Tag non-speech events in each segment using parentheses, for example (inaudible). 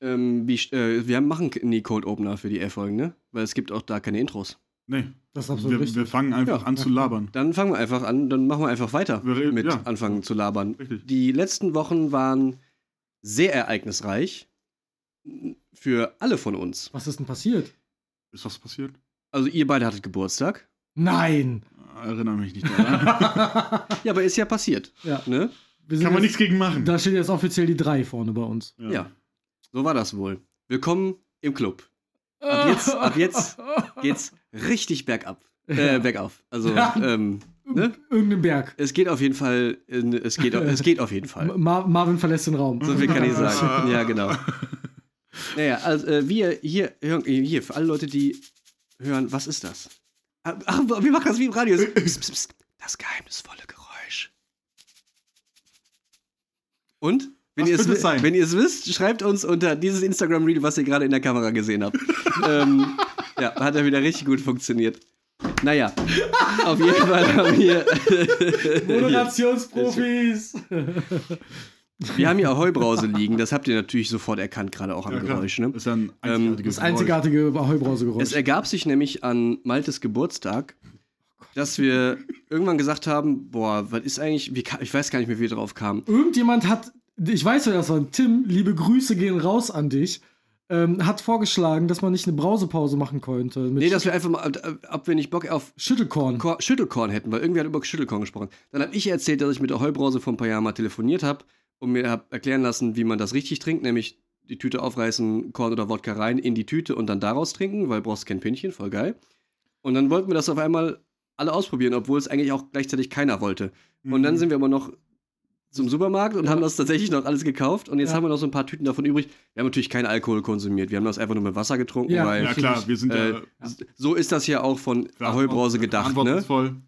Ähm, wie, äh, wir machen nie Cold Opener für die Air-Folgen, ne? Weil es gibt auch da keine Intros. Nee, Das ist absolut wir, richtig. wir fangen einfach Ja. an zu labern. Dann fangen wir einfach an, dann machen wir einfach weiter Wir reden- mit ja. anfangen zu labern. Richtig. Die letzten Wochen waren sehr ereignisreich für alle von uns. Was ist denn passiert? Ist was passiert? Also ihr beide hattet Geburtstag. Nein! Erinnere mich nicht daran. (laughs) Ja, aber ist ja passiert, ja, ne? Kann man jetzt, nichts gegen machen. Da steht jetzt offiziell die 3 vorne bei uns. Ja. So war das wohl. Willkommen im Club. Ab jetzt, ab jetzt (laughs) geht's richtig bergab. Äh, bergauf. Also, Ja. ähm, ne? Irgendein Berg. Es geht auf jeden Fall, in, es geht, es geht auf jeden Fall. Ma Marvin verlässt den Raum. So viel kann ich sagen. (laughs) Ja, genau. Naja, also äh, wir hier, hören- hier, für alle Leute, die hören, was ist das? Ach, wir machen das wie im Radio. Das geheimnisvolle Geräusch. Und? Wenn ihr, es, wenn ihr es wisst, schreibt uns unter dieses Instagram-Reel, was ihr gerade in der Kamera gesehen habt. (laughs) ähm, ja, hat ja wieder richtig gut funktioniert. Naja, auf jeden Fall haben wir. (laughs) Moderationsprofis! wir haben hier auch Heubrause liegen, das habt ihr natürlich sofort erkannt, gerade auch am Ja. Geräusch. Ne? Ist ja ein Ähm, einzigartiges Das einzigartige Heubrausegeräusch. Es ergab sich nämlich an Maltes Geburtstag, dass wir irgendwann gesagt haben, boah, was ist eigentlich, wie, ich weiß gar nicht mehr, wie wir drauf kamen. Irgendjemand hat, ich weiß wer das war, Tim, liebe Grüße gehen raus an dich, ähm, hat vorgeschlagen, dass man nicht eine Brausepause machen könnte. Nee, dass wir einfach mal, äh, ob wir nicht Bock auf Schüttelkorn. Kor Schüttelkorn hätten, weil irgendwer hat über Schüttelkorn gesprochen. Dann habe ich erzählt, dass ich mit der Heubrause vor ein paar Jahren mal telefoniert habe und mir hab erklären lassen, wie man das richtig trinkt, nämlich die Tüte aufreißen, Korn oder Wodka rein, in die Tüte und dann daraus trinken, weil brauchst kein Pinchen, voll geil. Und dann wollten wir das auf einmal alle ausprobieren, obwohl es eigentlich auch gleichzeitig keiner wollte. Und dann sind wir aber noch zum Supermarkt und Ja. haben das tatsächlich noch alles gekauft und jetzt Ja. haben wir noch so ein paar Tüten davon übrig. Wir haben natürlich keinen Alkohol konsumiert, wir haben das einfach nur mit Wasser getrunken, Ja, weil Ja, klar, wir sind äh, ja. so ist das ja auch von Ahoi Brause gedacht, ne?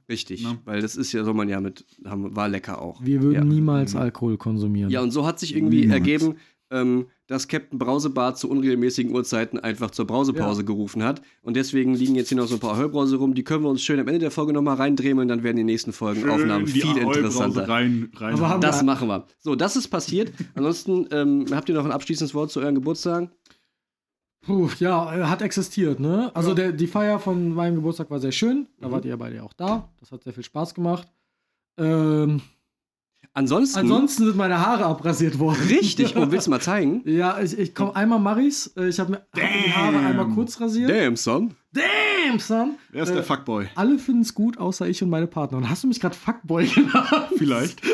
Richtig, Ne? weil das ist ja, soll man ja mit, haben, war lecker auch. Wir würden ja. niemals. Alkohol konsumieren. Ja, und so hat sich irgendwie Niemals. ergeben, ähm, dass Captain Brausebar zu unregelmäßigen Uhrzeiten einfach zur Brausepause gerufen hat. Und deswegen liegen jetzt hier noch so ein paar Ahoi-Brause rum. Die können wir uns schön am Ende der Folge nochmal reindremeln, dann werden die nächsten Folgen Schön Aufnahmen viel interessanter. Rein, rein Aber Das Ja. machen wir. So, das ist passiert. Ansonsten ähm, habt ihr noch ein abschließendes Wort zu euren Geburtstagen? Puh, ja, äh, hat existiert, ne? Also der, die Feier von meinem Geburtstag war sehr schön. Da Mhm. wart ihr beide ja auch da. Das hat sehr viel Spaß gemacht. Ähm, Ansonsten, ansonsten sind meine Haare abrasiert worden. richtig, oh, willst du mal zeigen? (laughs) Ja, ich, ich komm einmal Maris. Äh, Ich habe mir die Haare einmal kurz rasiert. Damn, son. Damn, son. Wer ist Äh, der Fuckboy? Alle finden es gut, außer ich und meine Partnerin. Hast du mich gerade Fuckboy genannt? Vielleicht. (laughs)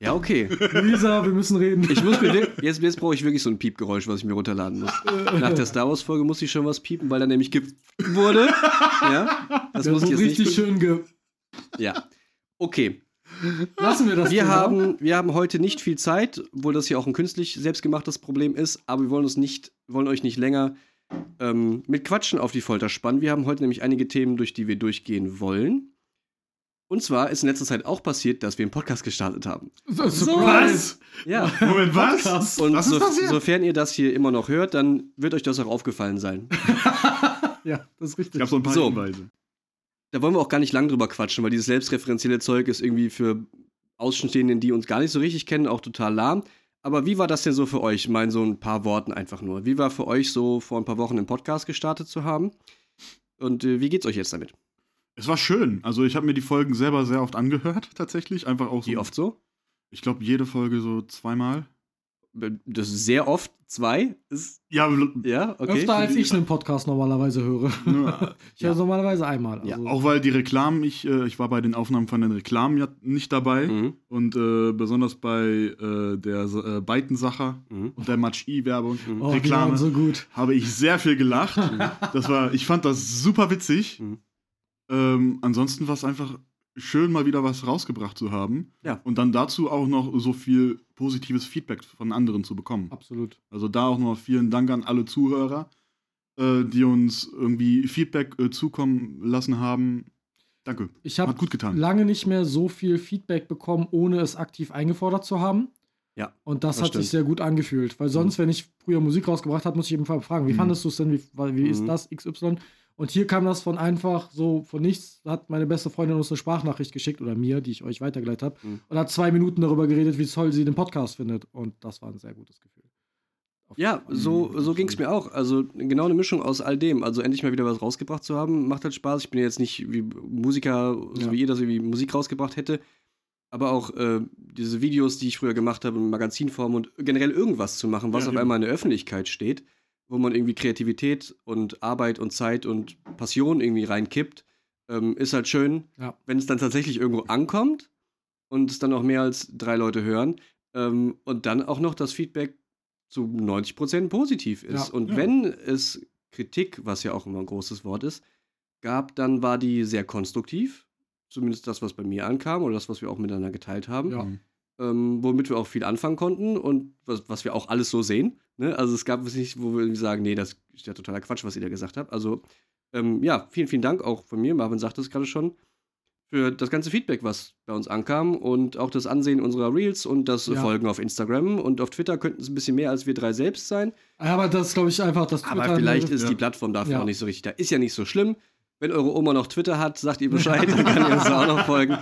Ja, okay. Lisa, wir müssen reden. Ich muss mir jetzt, jetzt brauche ich wirklich so ein Piepgeräusch, was ich mir runterladen muss. Nach der Star Wars Folge muss ich schon was piepen, weil da nämlich gepiept wurde. Ja, das Der muss ich jetzt richtig nicht. schön ge. Ja, okay. Lassen wir das Wir Thema. haben, wir haben heute nicht viel Zeit, obwohl das hier auch ein künstlich selbstgemachtes Problem ist, aber wir wollen uns nicht, wollen euch nicht länger ähm, mit Quatschen auf die Folter spannen. Wir haben heute nämlich einige Themen, durch die wir durchgehen wollen. Und zwar ist in letzter Zeit auch passiert, dass wir einen Podcast gestartet haben. Surprise! Ja. Moment, was? Podcast. Und Was ist so, passiert? sofern ihr das hier immer noch hört, dann wird euch das auch aufgefallen sein. (laughs) Ja, das ist Ich richtig. habe so ein paar So. Hinweise. Da wollen wir auch gar nicht lang drüber quatschen, weil dieses selbstreferenzielle Zeug ist irgendwie für Außenstehenden, die uns gar nicht so richtig kennen, auch total lahm. Aber wie war das denn so für euch? Ich meine, so ein paar Worten einfach nur. Wie war für euch so vor ein paar Wochen einen Podcast gestartet zu haben? Und äh, wie geht's euch jetzt damit? Es war schön. Also ich habe mir die Folgen selber sehr oft angehört, tatsächlich. Einfach auch so. Wie oft so? Ich glaube, jede Folge so zweimal. Das ist sehr oft. Zwei? Ist, Ja, ja, okay. Öfter als ich einen Podcast normalerweise höre. ne, (laughs) Ich höre es normalerweise einmal. Ja, Also. auch weil die Reklamen, ich, äh, ich war bei den Aufnahmen von den Reklamen ja nicht dabei. Mhm. Und äh, besonders bei äh, der äh, Beitensacher Mhm. und der Match-I-Werbung, Mhm. oh, Reklame, so gut. habe ich sehr viel gelacht. Das war, ich fand das super witzig. Mhm. Ähm, ansonsten war es einfach schön, mal wieder was rausgebracht zu haben. Ja. Und dann dazu auch noch so viel positives Feedback von anderen zu bekommen. Absolut. Also da auch noch vielen Dank an alle Zuhörer, äh, die uns irgendwie Feedback äh, zukommen lassen haben. Danke. Ich habe Hat gut getan. lange nicht mehr so viel Feedback bekommen, ohne es aktiv eingefordert zu haben. Ja, Und das, das hat stimmt. sich sehr gut angefühlt. Weil sonst, wenn ich früher Musik rausgebracht habe, muss ich eben fragen, wie Mhm. fandest du es denn? Wie, wie ist Mhm. das? XY? Und hier kam das von einfach so von nichts, hat meine beste Freundin uns eine Sprachnachricht geschickt oder mir, die ich euch weitergeleitet habe, Mhm. und hat zwei Minuten darüber geredet, wie toll sie den Podcast findet. Und das war ein sehr gutes Gefühl. Ja, so, so ging es mir auch. Also genau eine Mischung aus all dem. Also endlich mal wieder was rausgebracht zu haben, macht halt Spaß. Ich bin jetzt nicht wie Musiker, so Ja. wie ihr das irgendwie Musik rausgebracht hätte. Aber auch äh, diese Videos, die ich früher gemacht habe, in Magazinform und generell irgendwas zu machen, was Ja, auf eben. einmal in der Öffentlichkeit steht, wo man irgendwie Kreativität und Arbeit und Zeit und Passion irgendwie reinkippt, ähm, ist halt schön, Ja. wenn es dann tatsächlich irgendwo ankommt und es dann auch mehr als drei Leute hören ähm, und dann auch noch das Feedback zu 90% positiv ist. Ja. und Ja. wenn es Kritik, was ja auch immer ein großes Wort ist, gab, dann war die sehr konstruktiv. Zumindest das, was bei mir ankam oder das, was wir auch miteinander geteilt haben. Ähm, womit wir auch viel anfangen konnten und was, was wir auch alles so sehen. Ne? Also es gab es nicht, wo wir irgendwie sagen, nee, das ist ja totaler Quatsch, was ihr da gesagt habt. Also ähm, ja, vielen, vielen Dank auch von mir. Marvin sagte es gerade schon für das ganze Feedback, was bei uns ankam und auch das Ansehen unserer Reels und das Ja. Folgen auf Instagram und auf Twitter könnten es ein bisschen mehr als wir drei selbst sein. Aber das glaube ich einfach, das Aber Twitter- vielleicht ist Ja. die Plattform dafür Ja. auch nicht so richtig da. Ist ja nicht so schlimm. Wenn eure Oma noch Twitter hat, sagt ihr (laughs) Bescheid, dann kann ihr uns da auch noch folgen.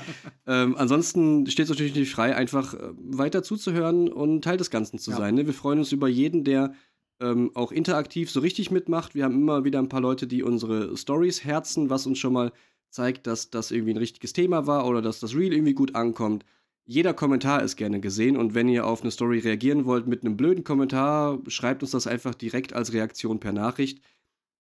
Ähm, ansonsten steht es natürlich frei, einfach äh, weiter zuzuhören und Teil des Ganzen zu Ja. sein. Ne? Wir freuen uns über jeden, der ähm, auch interaktiv so richtig mitmacht. Wir haben immer wieder ein paar Leute, die unsere Stories herzen, was uns schon mal zeigt, dass das irgendwie ein richtiges Thema war oder dass das Reel irgendwie gut ankommt. Jeder Kommentar ist gerne gesehen und wenn ihr auf eine Story reagieren wollt mit einem blöden Kommentar, schreibt uns das einfach direkt als Reaktion per Nachricht.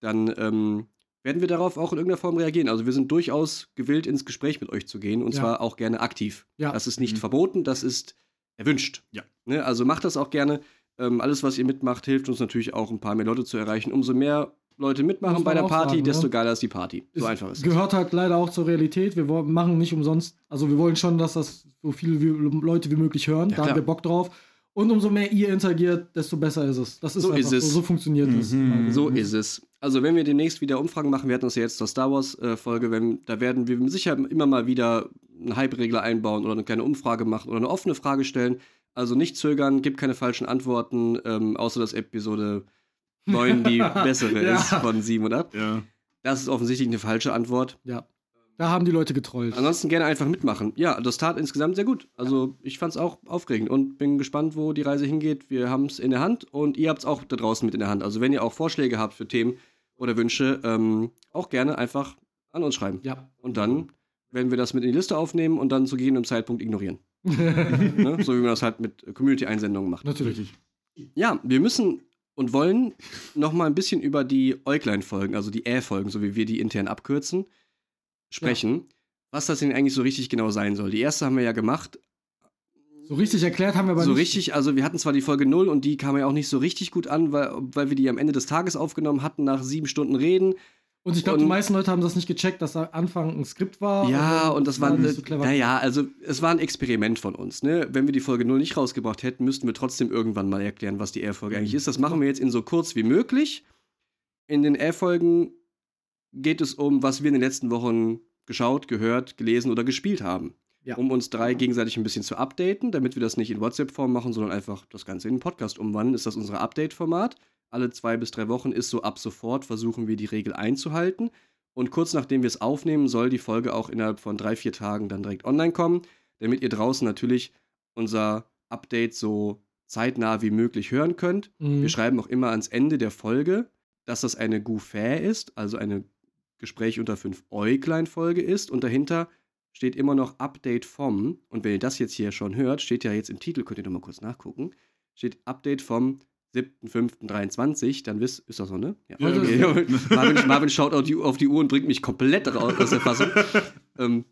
Dann ähm, werden wir darauf auch in irgendeiner Form reagieren. Also wir sind durchaus gewillt, ins Gespräch mit euch zu gehen und Ja. zwar auch gerne aktiv. Ja. Das ist nicht Mhm. verboten, das ist erwünscht. Ja. Ne? Also macht das auch gerne. Ähm, alles, was ihr mitmacht, hilft uns natürlich auch, ein paar mehr Leute zu erreichen. Umso mehr Leute mitmachen bei der Party, sagen, ne? desto geiler ist die Party. So einfach ist es. Gehört halt leider auch zur Realität. Wir wollen- machen nicht umsonst, also wir wollen schon, dass das so viele wie, Leute wie möglich hören. Ja, da haben klar. wir Bock drauf. Und umso mehr ihr interagiert, desto besser ist es. Das ist So einfach ist es. So, so funktioniert es. Mhm. So ist es. Also, wenn wir demnächst wieder Umfragen machen, wir hatten uns ja jetzt zur Star Wars-Folge, wenn da werden wir Sicherheit immer mal wieder einen Hype-Regler einbauen oder eine kleine Umfrage machen oder eine offene Frage stellen. Also nicht zögern, gibt keine falschen Antworten, ähm, außer dass Episode 9 die (laughs) bessere Ja. ist von 7 und ab. Ja. Das ist offensichtlich eine falsche Antwort. Ja. Da haben die Leute getrollt. Ansonsten gerne einfach mitmachen. Ja, das tat insgesamt sehr gut. Also ich fand es auch aufregend und bin gespannt, wo die Reise hingeht. Wir haben es in der Hand und ihr habt es auch da draußen mit in der Hand. Also wenn ihr auch Vorschläge habt für Themen oder Wünsche, ähm, auch gerne einfach an uns schreiben. Ja. Und dann werden wir das mit in die Liste aufnehmen und dann zu gegebenem Zeitpunkt ignorieren. (laughs) ne? So wie man das halt mit Community-Einsendungen macht. Natürlich. Ja, wir müssen und wollen noch mal ein bisschen über die Äuglein-Folgen, also die Ä-Folgen, so wie wir die intern abkürzen, sprechen. Was das denn eigentlich so richtig genau sein soll. Die erste haben wir ja gemacht. So richtig erklärt haben wir aber so nicht. richtig, also wir hatten zwar die Folge 0 und die kam ja auch nicht so richtig gut an, weil, weil wir die am Ende des Tages aufgenommen hatten, nach sieben Stunden Reden. Und ich glaube, die und- meisten Leute haben das nicht gecheckt, dass da Anfang ein Skript war. Ja, dann und das war, nicht so clever. naja, also es war ein Experiment von uns. Ne? Wenn wir die Folge 0 nicht rausgebracht hätten, müssten wir trotzdem irgendwann mal erklären, was die R-Folge eigentlich ist. Das machen wir jetzt in so kurz wie möglich. In den R-Folgen geht es um, was wir in den letzten Wochen geschaut, gehört, gelesen oder gespielt haben. Ja. Um uns drei gegenseitig ein bisschen zu updaten, damit wir das nicht in WhatsApp-Form machen, sondern einfach das Ganze in einen Podcast umwandeln, ist das unser Update-Format. Alle zwei bis drei Wochen ist so ab sofort, versuchen wir die Regel einzuhalten. Und kurz nachdem wir es aufnehmen, soll die Folge auch innerhalb von drei, vier Tagen dann direkt online kommen, damit ihr draußen natürlich unser Update so zeitnah wie möglich hören könnt. Mhm. Wir schreiben auch immer ans Ende der Folge, dass das eine Gouffair ist, also eine Gespräch unter fünf Äuglein Folge ist und dahinter steht immer noch Update vom und wenn ihr das jetzt hier schon hört, steht ja jetzt im Titel, könnt ihr noch mal kurz nachgucken, steht Update vom 7.5.23, dann wisst, ist das so, ne? Ja, Ja, okay. (laughs) Marvin, Marvin schaut auf die, auf die Uhr und bringt mich komplett raus aus der Fassung. (laughs) ähm,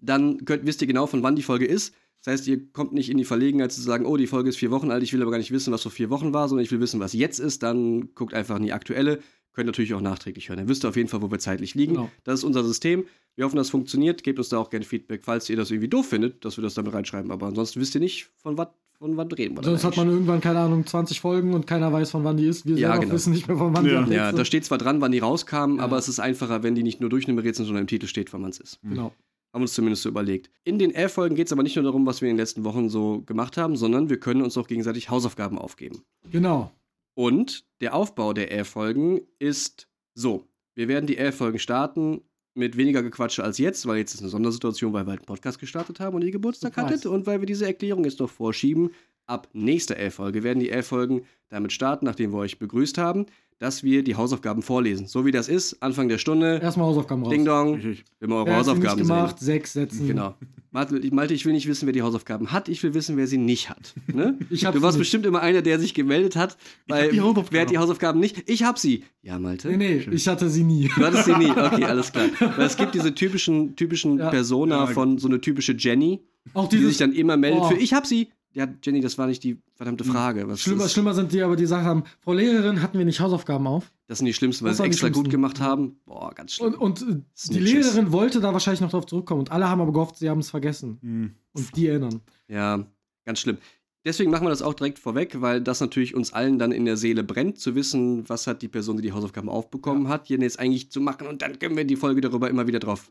dann könnt, wisst ihr genau, von wann die Folge ist. Das heißt, ihr kommt nicht in die Verlegenheit zu sagen, oh, die Folge ist vier Wochen alt, ich will aber gar nicht wissen, was vor vier Wochen war, sondern ich will wissen, was jetzt ist. Dann guckt einfach in die aktuelle. Könnt natürlich auch nachträglich hören. Dann wisst ihr auf jeden Fall, wo wir zeitlich liegen. Genau. Das ist unser System. Wir hoffen, das funktioniert. Gebt uns da auch gerne Feedback, falls ihr das irgendwie doof findet, dass wir das damit reinschreiben. Aber ansonsten wisst ihr nicht, von was von wann reden wir. Sonst hat man irgendwann, keine Ahnung, 20 Folgen und keiner weiß, von wann die ist. Wir Ja, selber genau. wissen nicht mehr, von wann Ja. die Updates ja, da steht zwar dran, wann die rauskamen, Ja. aber es ist einfacher, wenn die nicht nur durchnummeriert sind, sondern im Titel steht, wann man es ist. Genau. Haben uns zumindest so überlegt. In den R-Folgen geht es aber nicht nur darum, was wir in den letzten Wochen so gemacht haben, sondern wir können uns auch gegenseitig Hausaufgaben aufgeben. Genau. Und der Aufbau der R-Folgen ist so. Wir werden die R-Folgen starten mit weniger Gequatsche als jetzt, weil jetzt ist eine Sondersituation, weil wir halt einen Podcast gestartet haben und ihr Geburtstag hattet und weil wir diese Erklärung jetzt noch vorschieben. Ab nächster L-Folge werden die L-Folgen damit starten, nachdem wir euch begrüßt haben, dass wir die Hausaufgaben vorlesen. So wie das ist, Anfang der Stunde, Erstmal Hausaufgaben raus. Ding Dong, Richtig. wenn wir eure Wer sie nicht Hausaufgaben gemacht, sehen. sechs Sätzen. Genau. Malte, ich- Malte, ich will nicht wissen, wer die Hausaufgaben hat, ich will wissen, wer sie nicht hat. Ne? (laughs) Ich du sie warst nicht. bestimmt immer einer, der sich gemeldet hat, weil hab die Hausaufgaben. wer hat die Hausaufgaben nicht? Ich hab sie. Ja, Malte. Nee, nee, ich hatte sie nie. Du hattest sie nie. (laughs) Okay, alles klar. Weil es gibt diese typischen, typischen Ja. Persona Ja. von so eine typische Jenny, Auch die dieses sich dann immer meldet Oh. für ich hab sie. Ja, Jenny, das war nicht die verdammte Frage. Was Schlimmer, ist, schlimmer sind die aber, die gesagt haben, Frau Lehrerin, hatten wir nicht Hausaufgaben auf? Das sind die schlimmsten, weil sie extra gut gemacht haben. Boah, ganz schlimm. Und, und äh, die. Lehrerin wollte da wahrscheinlich noch drauf zurückkommen und alle haben aber gehofft, sie haben es vergessen. Mhm. Und die erinnern. Ja, ganz schlimm. Deswegen machen wir das auch direkt vorweg, weil das natürlich uns allen dann in der Seele brennt, zu wissen, was hat die Person, die die Hausaufgaben aufbekommen hat, hier jetzt eigentlich zu machen und dann können wir die Folge darüber immer wieder drauf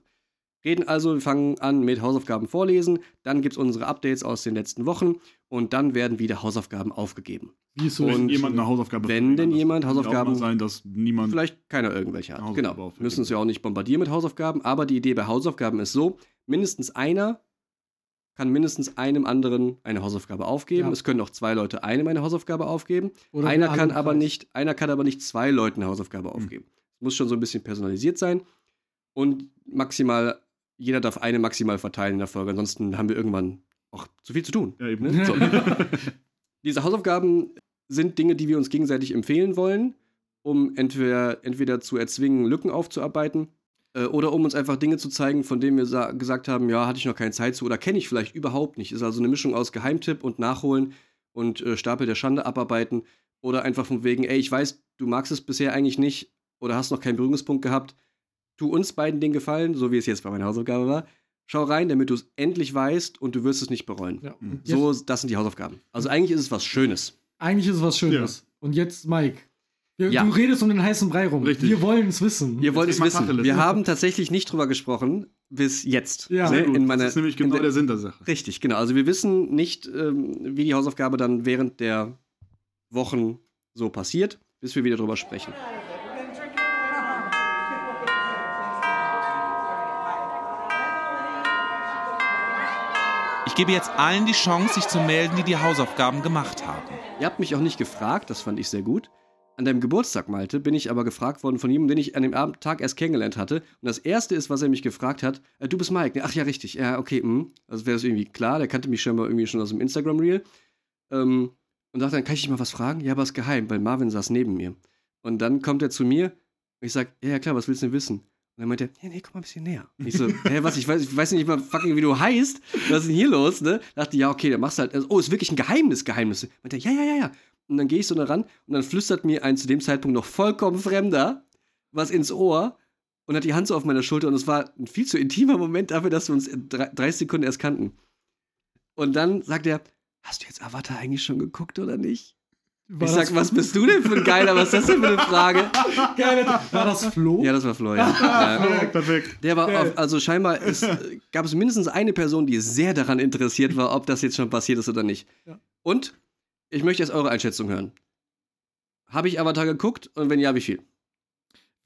reden. Also, wir fangen an mit Hausaufgaben vorlesen, dann gibt es unsere Updates aus den letzten Wochen und dann werden wieder Hausaufgaben aufgegeben. Wie es so Wenn jemand eine Hausaufgabe wenn denn jemand Hausaufgaben- mal sein, dass niemand. Vielleicht keiner irgendwelche hat. Genau. aufgeben. Müssen uns ja auch nicht bombardieren mit Hausaufgaben, aber die Idee bei Hausaufgaben ist so: mindestens einer kann mindestens einem anderen eine Hausaufgabe aufgeben. Ja. Es können auch zwei Leute einem eine Hausaufgabe aufgeben. Oder einer kann aber Kreis. nicht, einer kann aber nicht zwei Leuten eine Hausaufgabe Hm. aufgeben. Muss schon so ein bisschen personalisiert sein und maximal jeder darf eine maximal verteilen in der Folge. Ansonsten haben wir irgendwann auch zu viel zu tun. Ja, eben. Ne? So. (laughs) Diese Hausaufgaben sind Dinge, die wir uns gegenseitig empfehlen wollen, um entweder, entweder zu erzwingen, Lücken aufzuarbeiten äh, oder um uns einfach Dinge zu zeigen, von denen wir sa- gesagt haben, ja, hatte ich noch keine Zeit zu oder kenne ich vielleicht überhaupt nicht. Ist also eine Mischung aus Geheimtipp und Nachholen und äh, Stapel der Schande abarbeiten oder einfach von wegen, ey, ich weiß, du magst es bisher eigentlich nicht oder hast noch keinen Berührungspunkt gehabt. Tu uns beiden den Gefallen, so wie es jetzt bei meiner Hausaufgabe war. Schau rein, damit du es endlich weißt und du wirst es nicht bereuen. Ja. Mhm. So, das sind die Hausaufgaben. Also eigentlich ist es was Schönes. eigentlich ist es was Schönes. Und jetzt, Mike. Wir, Ja. Du redest um den heißen Brei rum. Richtig. Wir wollen es wissen. Ihr wollt es wissen. Tacheles. Wir haben tatsächlich nicht drüber gesprochen bis jetzt. Ja. Ne? Sehr gut. In meiner, das ist nämlich genau der- der Sinn der Sache. Richtig, genau. Also wir wissen nicht, ähm, wie die Hausaufgabe dann während der Wochen so passiert, bis wir wieder drüber sprechen. Ich gebe jetzt allen die Chance, sich zu melden, die die Hausaufgaben gemacht haben. Ihr habt mich auch nicht gefragt, das fand ich sehr gut. An deinem Geburtstag, Malte, bin ich aber gefragt worden von jemandem, den ich an dem Abend Tag erst kennengelernt hatte. Und das erste ist, was er mich gefragt hat, äh, du bist Mike. Ach ja, richtig. Ja, okay. Mh. Also wäre das irgendwie klar. Der kannte mich scheinbar irgendwie schon aus dem Instagram-Reel. Ähm, und sagt dann, kann ich dich mal was fragen? Ja, aber ist geheim, weil Marvin saß neben mir. Und dann kommt er zu mir und ich sag, ja, ja klar, was willst du denn wissen? Und er, ja, nee, komm mal ein bisschen näher. Und ich so, hä, was, ich weiß, ich weiß nicht mal fucking, wie du heißt. Was ist denn hier los, ne? Dachte, ja, okay, dann machst du halt, also, oh, ist wirklich ein Geheimnis, Geheimnis. Meint er, ja, ja, ja, ja. Und dann gehe ich so da ran und dann flüstert mir ein zu dem Zeitpunkt noch vollkommen Fremder was ins Ohr und hat die Hand so auf meiner Schulter und es war ein viel zu intimer Moment dafür, dass wir uns in drei, 30 Sekunden erst kannten. Und dann sagt er, hast du jetzt Avatar eigentlich schon geguckt oder nicht? War ich sag, was bist du denn für ein Geiler? Was ist das denn für eine Frage? (laughs) War das Flo? Ja, das war Flo, ja. (laughs) ja. Perfekt, perfekt. Der war, auf, also scheinbar ist, (laughs) gab es mindestens eine Person, die sehr daran interessiert war, ob das jetzt schon passiert ist oder nicht. Ja. Und ich möchte jetzt eure Einschätzung hören. Habe ich Avatar geguckt und wenn ja, wie viel?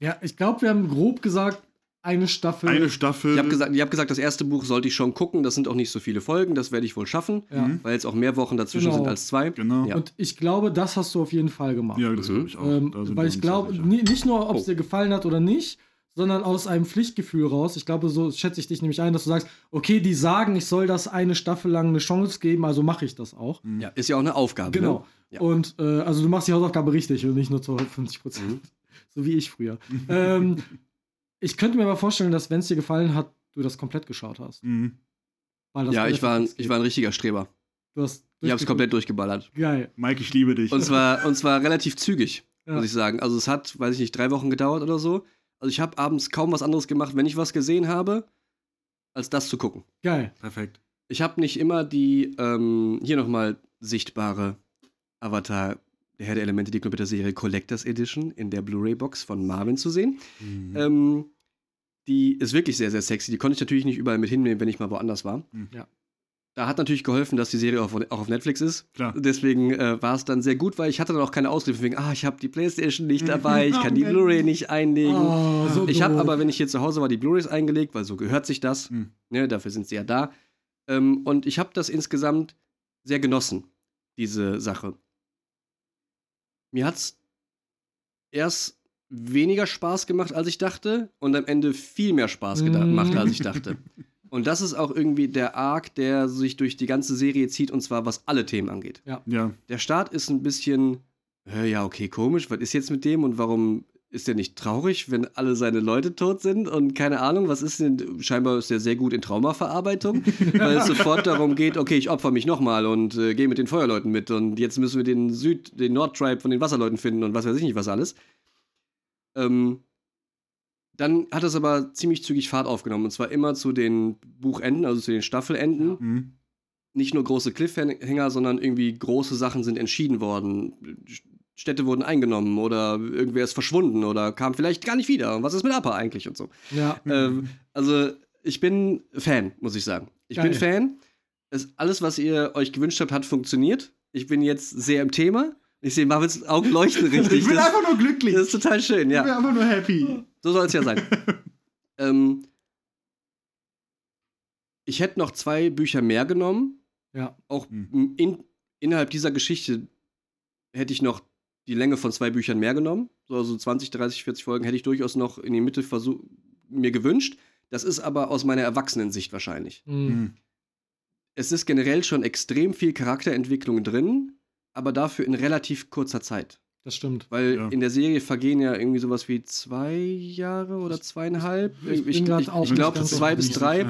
Ja, ich glaube, wir haben grob gesagt, eine Staffel. Eine Staffel. Ich habe gesagt, ich hab gesagt, das erste Buch sollte ich schon gucken. Das sind auch nicht so viele Folgen, das werde ich wohl schaffen, ja. Mhm. weil jetzt auch mehr Wochen dazwischen Genau. sind als zwei. Genau. Ja. Und ich glaube, das hast du auf jeden Fall gemacht. Ja, das Mhm. ich auch. Ähm, Da weil ich glaube, nicht nur, ob es Oh. dir gefallen hat oder nicht, sondern aus einem Pflichtgefühl raus. Ich glaube, so schätze ich dich nämlich ein, dass du sagst, okay, die sagen, ich soll das eine Staffel lang eine Chance geben, also mache ich das auch. Ja, ist ja auch eine Aufgabe. Genau. Ne? Ja. Und äh, also du machst die Hausaufgabe richtig und nicht nur zu 50 Prozent. Mhm. (laughs) So wie ich früher. (laughs) ähm, ich könnte mir aber vorstellen, dass, wenn es dir gefallen hat, du das komplett geschaut hast. Mhm. Weil das Ja, ich war, ein, ich war ein richtiger Streber. Du hast Ich habe es komplett durchgeballert. Geil. Mike, ich liebe dich. Und zwar, (laughs) und zwar relativ zügig, Ja. muss ich sagen. Also es hat, weiß ich nicht, drei Wochen gedauert oder so. Also ich habe abends kaum was anderes gemacht, wenn ich was gesehen habe, als das zu gucken. Geil. Perfekt. Ich habe nicht immer die, ähm, hier nochmal sichtbare Avatar, der Herr der Elemente, die Computerserie Collectors Edition in der Blu-ray-Box von Marvin zu sehen. Mhm. Ähm, die ist wirklich sehr, sehr sexy. Die konnte ich natürlich nicht überall mit hinnehmen, wenn ich mal woanders war. Mhm. Ja. Da hat natürlich geholfen, dass die Serie auch, auf- Netflix ist. Klar. Deswegen äh, war es dann sehr gut, weil ich hatte dann auch keine Ausrede von wegen, ah, ich habe die Playstation nicht dabei, ich kann (laughs) die Oh, Blu-ray nicht einlegen. Oh, so Ich habe aber, wenn ich hier zu Hause war, die Blu-rays eingelegt, weil so gehört sich das. Mhm. Ne, dafür sind sie ja da. Ähm, und ich habe das insgesamt sehr genossen. diese Sache. Mir hat's erst weniger Spaß gemacht, als ich dachte, und am Ende viel mehr Spaß gemacht, als ich (laughs) dachte. Und das ist auch irgendwie der Arc, der sich durch die ganze Serie zieht, und zwar was alle Themen angeht. Ja. Der Start ist ein bisschen, äh, ja, okay, komisch, was ist jetzt mit dem und warum ist der nicht traurig, wenn alle seine Leute tot sind und keine Ahnung, was ist denn, scheinbar ist er sehr gut in Traumaverarbeitung, (laughs) weil es sofort darum geht, okay, ich opfer mich nochmal und äh, gehe mit den Feuerleuten mit und jetzt müssen wir den Süd-, den Nordtribe von den Wasserleuten finden und was weiß ich nicht, was alles. Ähm, dann hat es aber ziemlich zügig Fahrt aufgenommen und zwar immer zu den Buchenden, also zu den Staffelenden Mhm. nicht nur große Cliffhanger, sondern irgendwie große Sachen sind entschieden worden. Städte wurden eingenommen oder irgendwer ist verschwunden oder kam vielleicht gar nicht wieder. Und was ist mit Appa eigentlich und so. Ja. Ähm, also, ich bin Fan, muss ich sagen. Ich Geil. bin Fan. Es, alles, was ihr euch gewünscht habt, hat funktioniert. Ich bin jetzt sehr im Thema. Ich sehe Marvins Augen leuchten (laughs) richtig. Ich bin das, einfach nur glücklich. das ist total schön, Ich ja. bin einfach nur happy. So soll es ja sein. (laughs) ähm, ich hätte noch zwei Bücher mehr genommen. Ja. Auch Hm. in, innerhalb dieser Geschichte hätte ich noch die Länge von zwei Büchern mehr genommen. So also 20, 30, 40 Folgen hätte ich durchaus noch in die Mitte mir gewünscht. Das ist aber aus meiner Erwachsenensicht wahrscheinlich. Mhm. Es ist generell schon extrem viel Charakterentwicklung drin, aber dafür in relativ kurzer Zeit. Das stimmt. Weil Ja. in der Serie vergehen ja irgendwie sowas wie zwei Jahre oder zweieinhalb. ich Ich, bin ich, ich, auch ich nicht glaube zwei bis drei.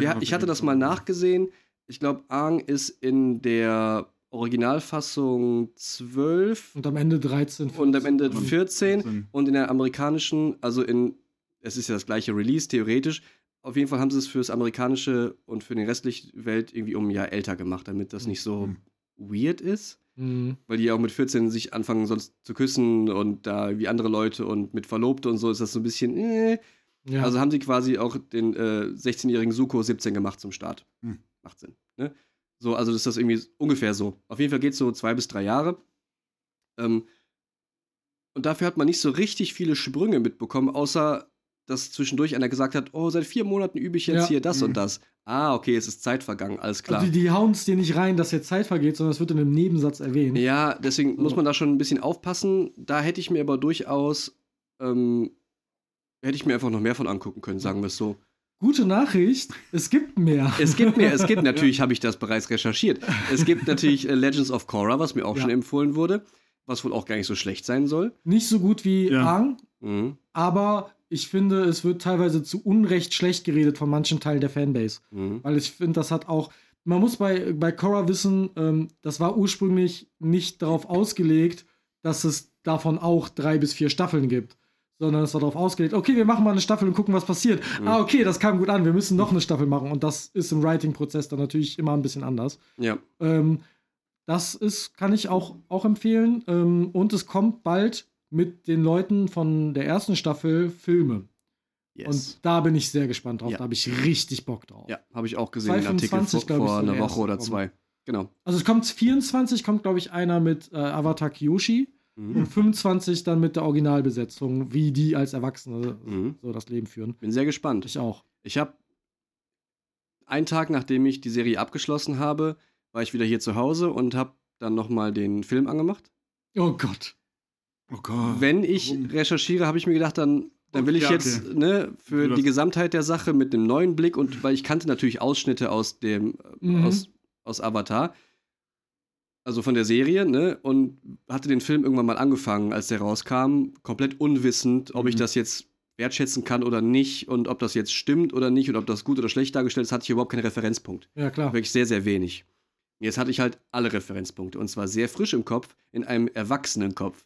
Ja, ich hatte das mal nachgesehen. Ich glaube, Aang ist in der Originalfassung 12 Und am Ende 13. und am Ende 14. 14 14. und in der amerikanischen, also in, es ist ja das gleiche Release, theoretisch. Auf jeden Fall haben sie es fürs amerikanische und für den restlichen Welt irgendwie um ein Jahr älter gemacht, damit das nicht so Mhm. weird ist. Mhm. Weil die ja auch mit 14 sich anfangen sonst zu küssen und da wie andere Leute und mit Verlobte und so ist das so ein bisschen, äh, Ja. also haben sie quasi auch den äh, 16-jährigen Suko 17 gemacht zum Start. Hm. Macht Sinn. Ne? So, also ist das irgendwie ungefähr so. Auf jeden Fall geht es so zwei bis drei Jahre. Ähm, und dafür hat man nicht so richtig viele Sprünge mitbekommen, außer dass zwischendurch einer gesagt hat, oh, seit vier Monaten übe ich jetzt Ja. hier das Mhm. und das. Ah, okay, es ist Zeit vergangen, alles klar. Also die, die hauen es dir nicht rein, dass jetzt Zeit vergeht, sondern es wird in einem Nebensatz erwähnt. Ja, deswegen So. muss man da schon ein bisschen aufpassen. Da hätte ich mir aber durchaus, ähm, hätte ich mir einfach noch mehr von angucken können, sagen wir es so. Gute Nachricht, es gibt mehr. Es gibt mehr, es gibt (laughs) natürlich, habe ich das bereits recherchiert. Es gibt natürlich äh, Legends of Korra, was mir auch Ja. schon empfohlen wurde, was wohl auch gar nicht so schlecht sein soll. Nicht so gut wie Ja. Aang, Mhm. aber ich finde, es wird teilweise zu Unrecht schlecht geredet von manchen Teilen der Fanbase. Mhm. Weil ich finde, das hat auch. Man muss bei, bei Korra wissen, ähm, das war ursprünglich nicht darauf ausgelegt, dass es davon auch drei bis vier Staffeln gibt. Sondern es war darauf ausgelegt, okay, wir machen mal eine Staffel und gucken, was passiert. Mhm. Ah, okay, das kam gut an, wir müssen noch eine Staffel machen. Und das ist im Writing-Prozess dann natürlich immer ein bisschen anders. Ja. Ähm, das ist, kann ich auch, auch empfehlen. Ähm, und es kommt bald mit den Leuten von der ersten Staffel Filme. Yes. Und da bin ich sehr gespannt drauf. Ja. Da habe ich richtig Bock drauf. ja, habe ich auch gesehen, den Artikel 2025, vor, vor einer Woche oder erste zwei. Genau. Also es kommt 24, kommt glaube ich einer mit äh, Avatar Kyoshi Mhm. und 25 dann mit der Originalbesetzung, wie die als Erwachsene Mhm. so das Leben führen. Bin sehr gespannt. Ich auch. Ich habe einen Tag, nachdem ich die Serie abgeschlossen habe, war ich wieder hier zu Hause und habe dann nochmal den Film angemacht. Oh Gott. Oh Gott. Wenn ich Warum? recherchiere, habe ich mir gedacht, dann, dann will ich Ja, jetzt okay. ne, für die Gesamtheit der Sache mit einem neuen Blick und weil ich kannte natürlich Ausschnitte aus dem Mhm. aus, aus Avatar, also von der Serie, ne, und hatte den Film irgendwann mal angefangen, als der rauskam, komplett unwissend, ob ich Mhm. das jetzt wertschätzen kann oder nicht und ob das jetzt stimmt oder nicht und ob das gut oder schlecht dargestellt ist, hatte ich überhaupt keinen Referenzpunkt. Ja, klar. Wirklich sehr, sehr wenig. Jetzt hatte ich halt alle Referenzpunkte und zwar sehr frisch im Kopf, in einem erwachsenen Kopf.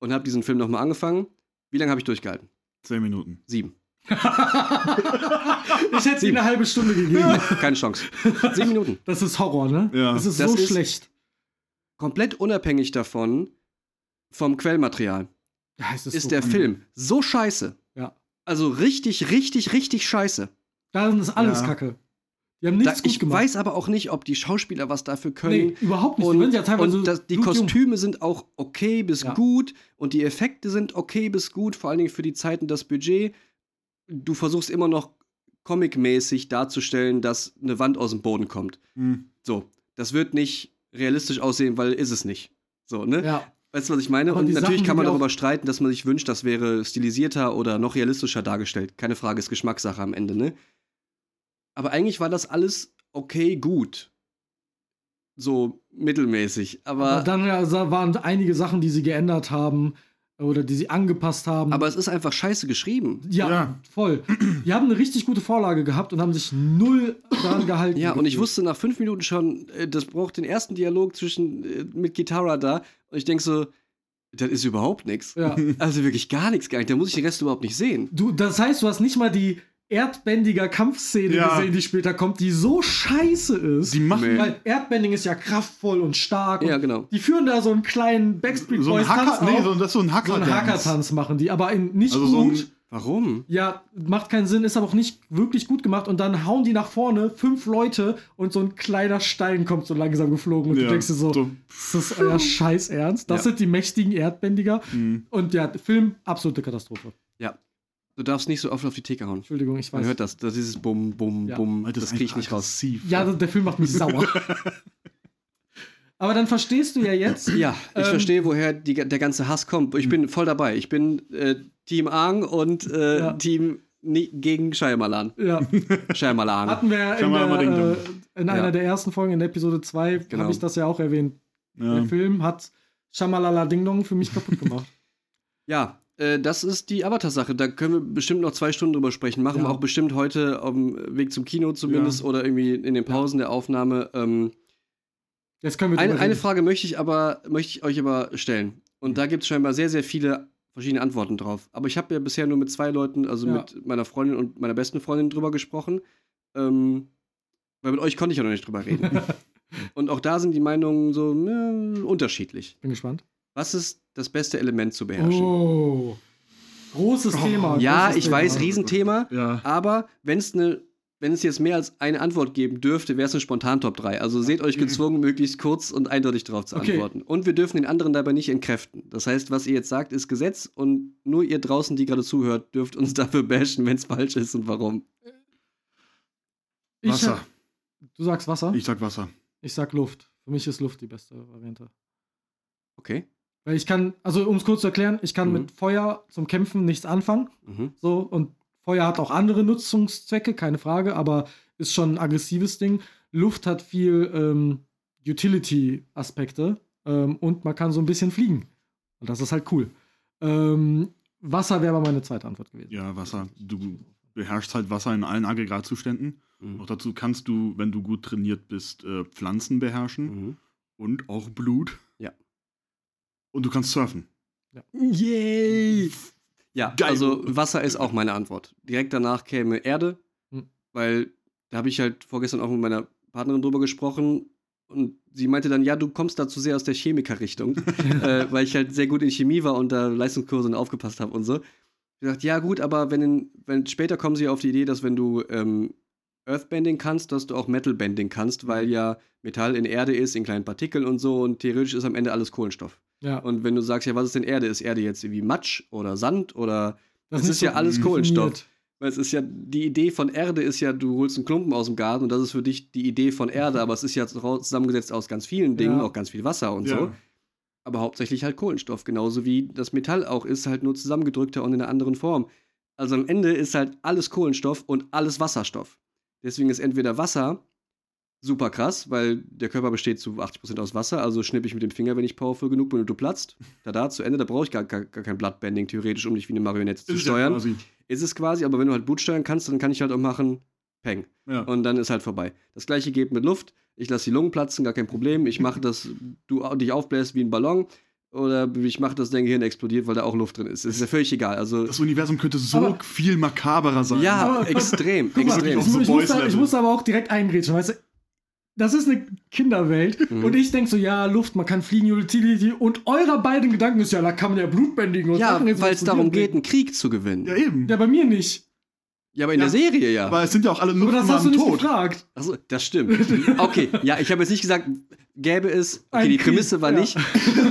Und habe diesen Film nochmal angefangen. Wie lange habe ich durchgehalten? Zehn Minuten. Sieben. (laughs) Ich hätte ihm eine halbe Stunde gegeben. Keine Chance. Sieben Minuten. Das ist Horror, ne? Ja. Das ist Das so ist- schlecht. Komplett unabhängig davon, vom Quellmaterial, ist ist so der cool. Film so scheiße. Ja. Also richtig, richtig, richtig scheiße. Da ist alles Ja. Kacke. Die haben Da, nichts gut ich gemacht. weiß aber auch nicht, ob die Schauspieler was dafür können. nee, überhaupt nicht. Die Und, ja und das, die. Kostüme sind auch okay bis Ja. gut und die Effekte sind okay bis gut, vor allen Dingen für die Zeiten das Budget. Du versuchst immer noch comicmäßig darzustellen, dass eine Wand aus dem Boden kommt. Hm. So, das wird nicht realistisch aussehen, weil ist es nicht. So, ne? Ja. Weißt du, was ich meine? Aber Und natürlich Sachen, kann man darüber streiten, dass man sich wünscht, das wäre stilisierter oder noch realistischer dargestellt. Keine Frage, ist Geschmackssache am Ende, ne? Aber eigentlich war das alles okay, gut. So mittelmäßig. Aber, Aber dann ja, waren einige Sachen, die sie geändert haben oder die sie angepasst haben. aber es ist einfach scheiße geschrieben. ja, Ja. voll. Die haben eine richtig gute Vorlage gehabt und haben sich null daran gehalten. Ja, und ich wusste nach fünf Minuten schon, äh, das braucht den ersten Dialog zwischen äh, mit Kitara da. Und ich denke so, das ist überhaupt nichts. Ja. Also wirklich gar nichts, gar nicht. Da muss ich den Rest überhaupt nicht sehen. Du, das heißt, du hast nicht mal die erdbändiger Kampfszene Ja. gesehen, die später kommt, die so scheiße ist. Die machen. Weil Erdbending ist ja kraftvoll und stark. Ja, und genau. Die führen da so einen kleinen Backstreet so ein Boys Tanz Hacker, nee, auf. so, das ist so ein so Hacker. einen Hackertanz machen die, aber in, nicht Also so gut. Warum? ja, macht keinen Sinn, ist aber auch nicht wirklich gut gemacht. Und dann hauen die nach vorne, fünf Leute und so ein kleiner Stein kommt so langsam geflogen. Und Ja, du denkst dir so, so. ist das euer Scheiß Ernst? Das Ja. sind die mächtigen Erdbändiger. Mhm. Und der Film, absolute Katastrophe. Ja. Du darfst nicht so oft auf die Theke hauen. Entschuldigung, ich Man weiß. hört das. Das ist dieses Bum, Bum, Ja. Bum. Alter, Das krieg ich nicht raus. Ja, der Film macht mich (laughs) sauer. Aber dann verstehst du ja jetzt. Ja, ich Ähm, verstehe, woher die, der ganze Hass kommt. Ich bin voll dabei. Ich bin äh, Team Aang und äh, Ja. Team ni gegen Shyamalan. Ja, (laughs) Shyamalan. hatten wir in, der, äh, in einer Ja. der ersten Folgen, in Episode 2, Genau. habe ich das ja auch erwähnt. Ja. Der Film hat Shamalala Ding Dong für mich kaputt gemacht. (laughs) Ja, äh, das ist die Avatar-Sache. Da können wir bestimmt noch zwei Stunden drüber sprechen. Machen Ja. wir auch bestimmt heute auf dem Weg zum Kino zumindest Ja. oder irgendwie in den Pausen der Aufnahme. Ähm, Jetzt können wir eine, eine. Frage möchte ich aber möchte ich euch aber stellen. Und da gibt es scheinbar sehr, sehr viele verschiedene Antworten drauf. Aber ich habe ja bisher nur mit zwei Leuten, also Ja. mit meiner Freundin und meiner besten Freundin drüber gesprochen. Ähm, weil mit euch konnte ich ja noch nicht drüber reden. (laughs) und auch da sind die Meinungen so äh, unterschiedlich. Bin gespannt. Was ist das beste Element zu beherrschen? Oh. Großes Thema. ja, großes ich Thema. weiß, Riesenthema. Ja. Aber wenn es eine wenn es jetzt mehr als eine Antwort geben dürfte, wäre es eine Spontan-Top 3. Also seht euch gezwungen, möglichst kurz und eindeutig darauf zu Okay. antworten. Und wir dürfen den anderen dabei nicht entkräften. Das heißt, was ihr jetzt sagt, ist Gesetz und nur ihr draußen, die gerade zuhört, dürft uns (laughs) dafür bashen, wenn es falsch ist und warum. Ich Wasser. du sagst Wasser? Ich sag Wasser. Ich sag Luft. Für mich ist Luft die beste Variante. Okay. Weil ich kann, also um es kurz zu erklären, ich kann Mhm. mit Feuer zum Kämpfen nichts anfangen. Mhm. So, und Feuer hat auch andere Nutzungszwecke, keine Frage, aber ist schon ein aggressives Ding. Luft hat viel ähm, Utility-Aspekte ähm, und man kann so ein bisschen fliegen. Und das ist halt cool. Ähm, Wasser wäre aber meine zweite Antwort gewesen. Ja, Wasser. Du beherrschst halt Wasser in allen Aggregatzuständen. Mhm. Auch dazu kannst du, wenn du gut trainiert bist, äh, Pflanzen beherrschen Mhm. und auch Blut. Ja. Und du kannst surfen. Yay! Ja, Geil. also Wasser ist auch meine Antwort. Direkt danach käme Erde, Hm. weil da habe ich halt vorgestern auch mit meiner Partnerin drüber gesprochen und sie meinte dann, ja, du kommst da zu sehr aus der Chemikerrichtung, (laughs) äh, weil ich halt sehr gut in Chemie war und da Leistungskurse und aufgepasst habe und so. Ich dachte, ja gut, aber wenn, in, wenn später kommen sie auf die Idee, dass wenn du ähm, Earthbending kannst, dass du auch Metalbending kannst, weil ja Metall in Erde ist, in kleinen Partikeln und so und theoretisch ist am Ende alles Kohlenstoff. Ja, Und wenn du sagst, ja, was ist denn Erde? Ist Erde jetzt irgendwie Matsch oder Sand oder das, nicht ist ja so alles. Kohlenstoff. Weil es ist ja, die Idee von Erde ist ja, du holst einen Klumpen aus dem Garten und das ist für dich die Idee von Erde, aber es ist ja zusammengesetzt aus ganz vielen Dingen, Ja. auch ganz viel Wasser und Ja. so. Aber hauptsächlich halt Kohlenstoff, genauso wie das Metall auch ist, halt nur zusammengedrückter und in einer anderen Form. Also am Ende ist halt alles Kohlenstoff und alles Wasserstoff. Deswegen ist entweder Wasser super krass, weil der Körper besteht zu 80% aus Wasser, also schnipp ich mit dem Finger, wenn ich powerful genug bin und du platzt. Tada, zu Ende, da brauche ich gar, gar, gar kein Bloodbending theoretisch, um dich wie eine Marionette zu Ist ja steuern. quasi- Ist es quasi, aber wenn du halt Blut steuern kannst, dann kann ich halt auch machen, Peng. Ja. Und dann ist halt vorbei. Das gleiche geht mit Luft. Ich lasse die Lungen platzen, gar kein Problem. Ich mache, dass du dich aufbläst wie ein Ballon. Oder ich mache, dass dein Gehirn explodiert, weil da auch Luft drin ist. Das ist ja völlig egal. Also, Das Universum könnte so Aber- viel makaberer sein. ja, extrem, extrem. ich, So ich, muss da, ich muss aber auch direkt eingrätschen, weißt du? Das ist eine Kinderwelt Mhm. und ich denke so, ja, Luft, man kann fliegen, Utility und eurer beiden Gedanken ist ja, da kann man ja Blut bändigen und Ja, weil es darum geht, einen Krieg zu gewinnen. Ja, Ja, eben. Ja, bei mir nicht. aber in Ja. der Serie ja. Aber es sind ja auch alle Aber das hast du Luftmann nicht tot. gefragt. Achso, das stimmt. (laughs) Okay, ja, ich habe jetzt nicht gesagt, gäbe es. Okay, Ein die Krieg, Prämisse war ja. nicht.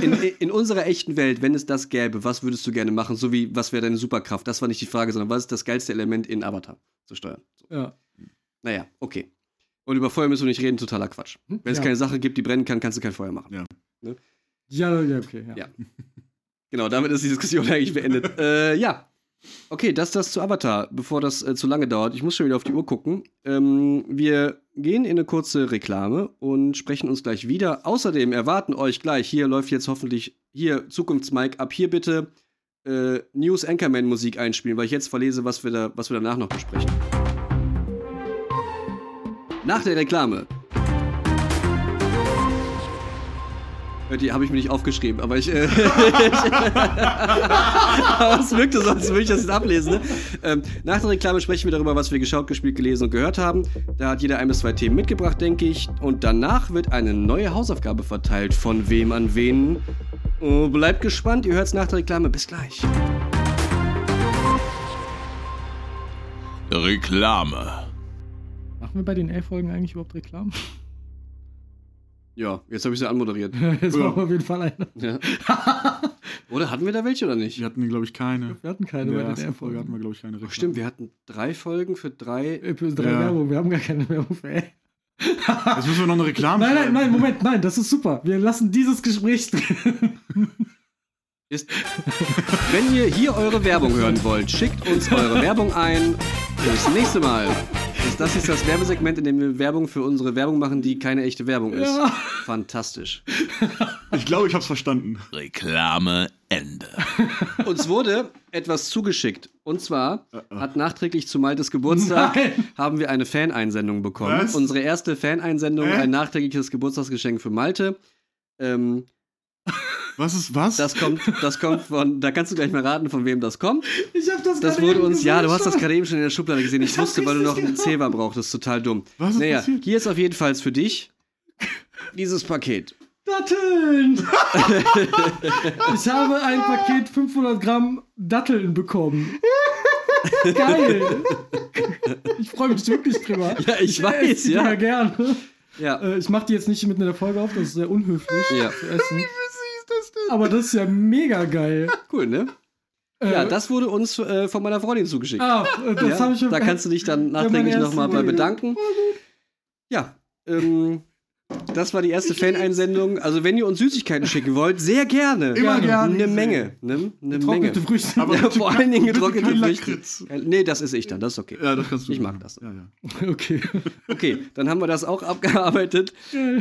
In, in unserer echten Welt, wenn es das gäbe, was würdest du gerne machen? So wie, was wäre deine Superkraft? Das war nicht die Frage, sondern was ist das geilste Element in Avatar zu steuern? So. Ja. Naja, okay. Und über Feuer müssen wir nicht reden, totaler Quatsch. Wenn es Ja. keine Sache gibt, die brennen kann, kannst du kein Feuer machen. Ja, ja, okay. Ja. Ja. Genau, damit ist die Diskussion (laughs) eigentlich beendet. äh, ja. Okay, das das zu Avatar, bevor das äh, zu lange dauert. Ich muss schon wieder auf die Uhr gucken. Ähm, wir gehen in eine kurze Reklame und sprechen uns gleich wieder. Außerdem erwarten euch gleich, hier läuft jetzt hoffentlich, hier Zukunftsmike, ab hier bitte äh, News Anchorman Musik einspielen, weil ich jetzt verlese, was wir, da, was wir danach noch besprechen. Nach der Reklame. Ihr, habe ich mir nicht aufgeschrieben, aber ich. Äh, (laughs) aber es wirkte so, als würde ich das jetzt ablesen. Ne? Ähm, nach der Reklame sprechen wir darüber, was wir geschaut, gespielt, gelesen und gehört haben. Da hat jeder ein bis zwei Themen mitgebracht, denke ich. Und danach wird eine neue Hausaufgabe verteilt. Von wem an wen? Oh, bleibt gespannt, ihr hört es nach der Reklame. Bis gleich. Reklame. Machen wir bei den L-Folgen eigentlich überhaupt Reklamen? (laughs) Ja, jetzt habe ich sie anmoderiert. (laughs) Jetzt Ja. machen wir auf jeden Fall eine. Ja. (laughs) Oder hatten wir da welche oder nicht? Wir hatten, glaube ich, keine. Wir hatten keine In der bei den ersten Folge hatten wir, glaube ich, keine Ach, Reklame. stimmt, wir hatten drei Folgen für drei. Episode 3 Ja. Werbung, wir haben gar keine Werbung für L. Jetzt müssen wir noch eine Reklame Nein, nein, nein, Moment, nein, das ist super. Wir lassen dieses Gespräch drin. Ist, wenn ihr hier eure Werbung hören wollt, schickt uns eure Werbung ein. Bis nächste Mal. Das, das ist das Werbesegment, in dem wir Werbung für unsere Werbung machen, die keine echte Werbung ist. Ja. Fantastisch. Ich glaube, ich habe es verstanden. Reklame Ende. Uns wurde etwas zugeschickt. Und zwar hat nachträglich zu Maltes Geburtstag Nein. haben wir eine Faneinsendung bekommen. Was? Unsere erste Faneinsendung, Hä? ein nachträgliches Geburtstagsgeschenk für Malte. Ähm, Was ist was? das kommt, das kommt von, da kannst du gleich mal raten, von wem das kommt. Ich hab das Das wurde uns, ja, du hast das gerade eben schon in der Schublade gesehen. Ich Ich wusste, weil du noch einen Zewa brauchtest. Total dumm. Was ist naja, passiert? hier ist auf jeden Fall für dich dieses Paket. Datteln! (laughs) ich habe ein Paket 500 Gramm Datteln bekommen. Geil! Ich freue mich wirklich drüber. (laughs) Ja, ich esse weiß, die ja. Dinger gerne. Ja. Äh, ich mache die jetzt nicht mitten in der Folge auf, das ist sehr unhöflich Ja. zu essen. Aber das ist ja mega geil. (laughs) Cool, ne? Äh, Ja, das wurde uns äh, von meiner Freundin zugeschickt. Ah, äh, das ja, habe ich da kannst du dich dann meine nachträglich erste nochmal bei bedanken. Ja, ähm, das war die erste Faneinsendung. Also, wenn ihr uns Süßigkeiten schicken wollt, sehr gerne. Immer gerne. Eine Menge. Ne? Eine Menge. Getrocknete Früchte. Aber Ja, vor allen Dingen getrocknete Früchte. Lakritz. Äh, Nee, das ist ich dann, das ist okay. Ja, das kannst du. Ich mag das. Ja, ja. (laughs) Okay. Okay, dann haben wir das auch abgearbeitet.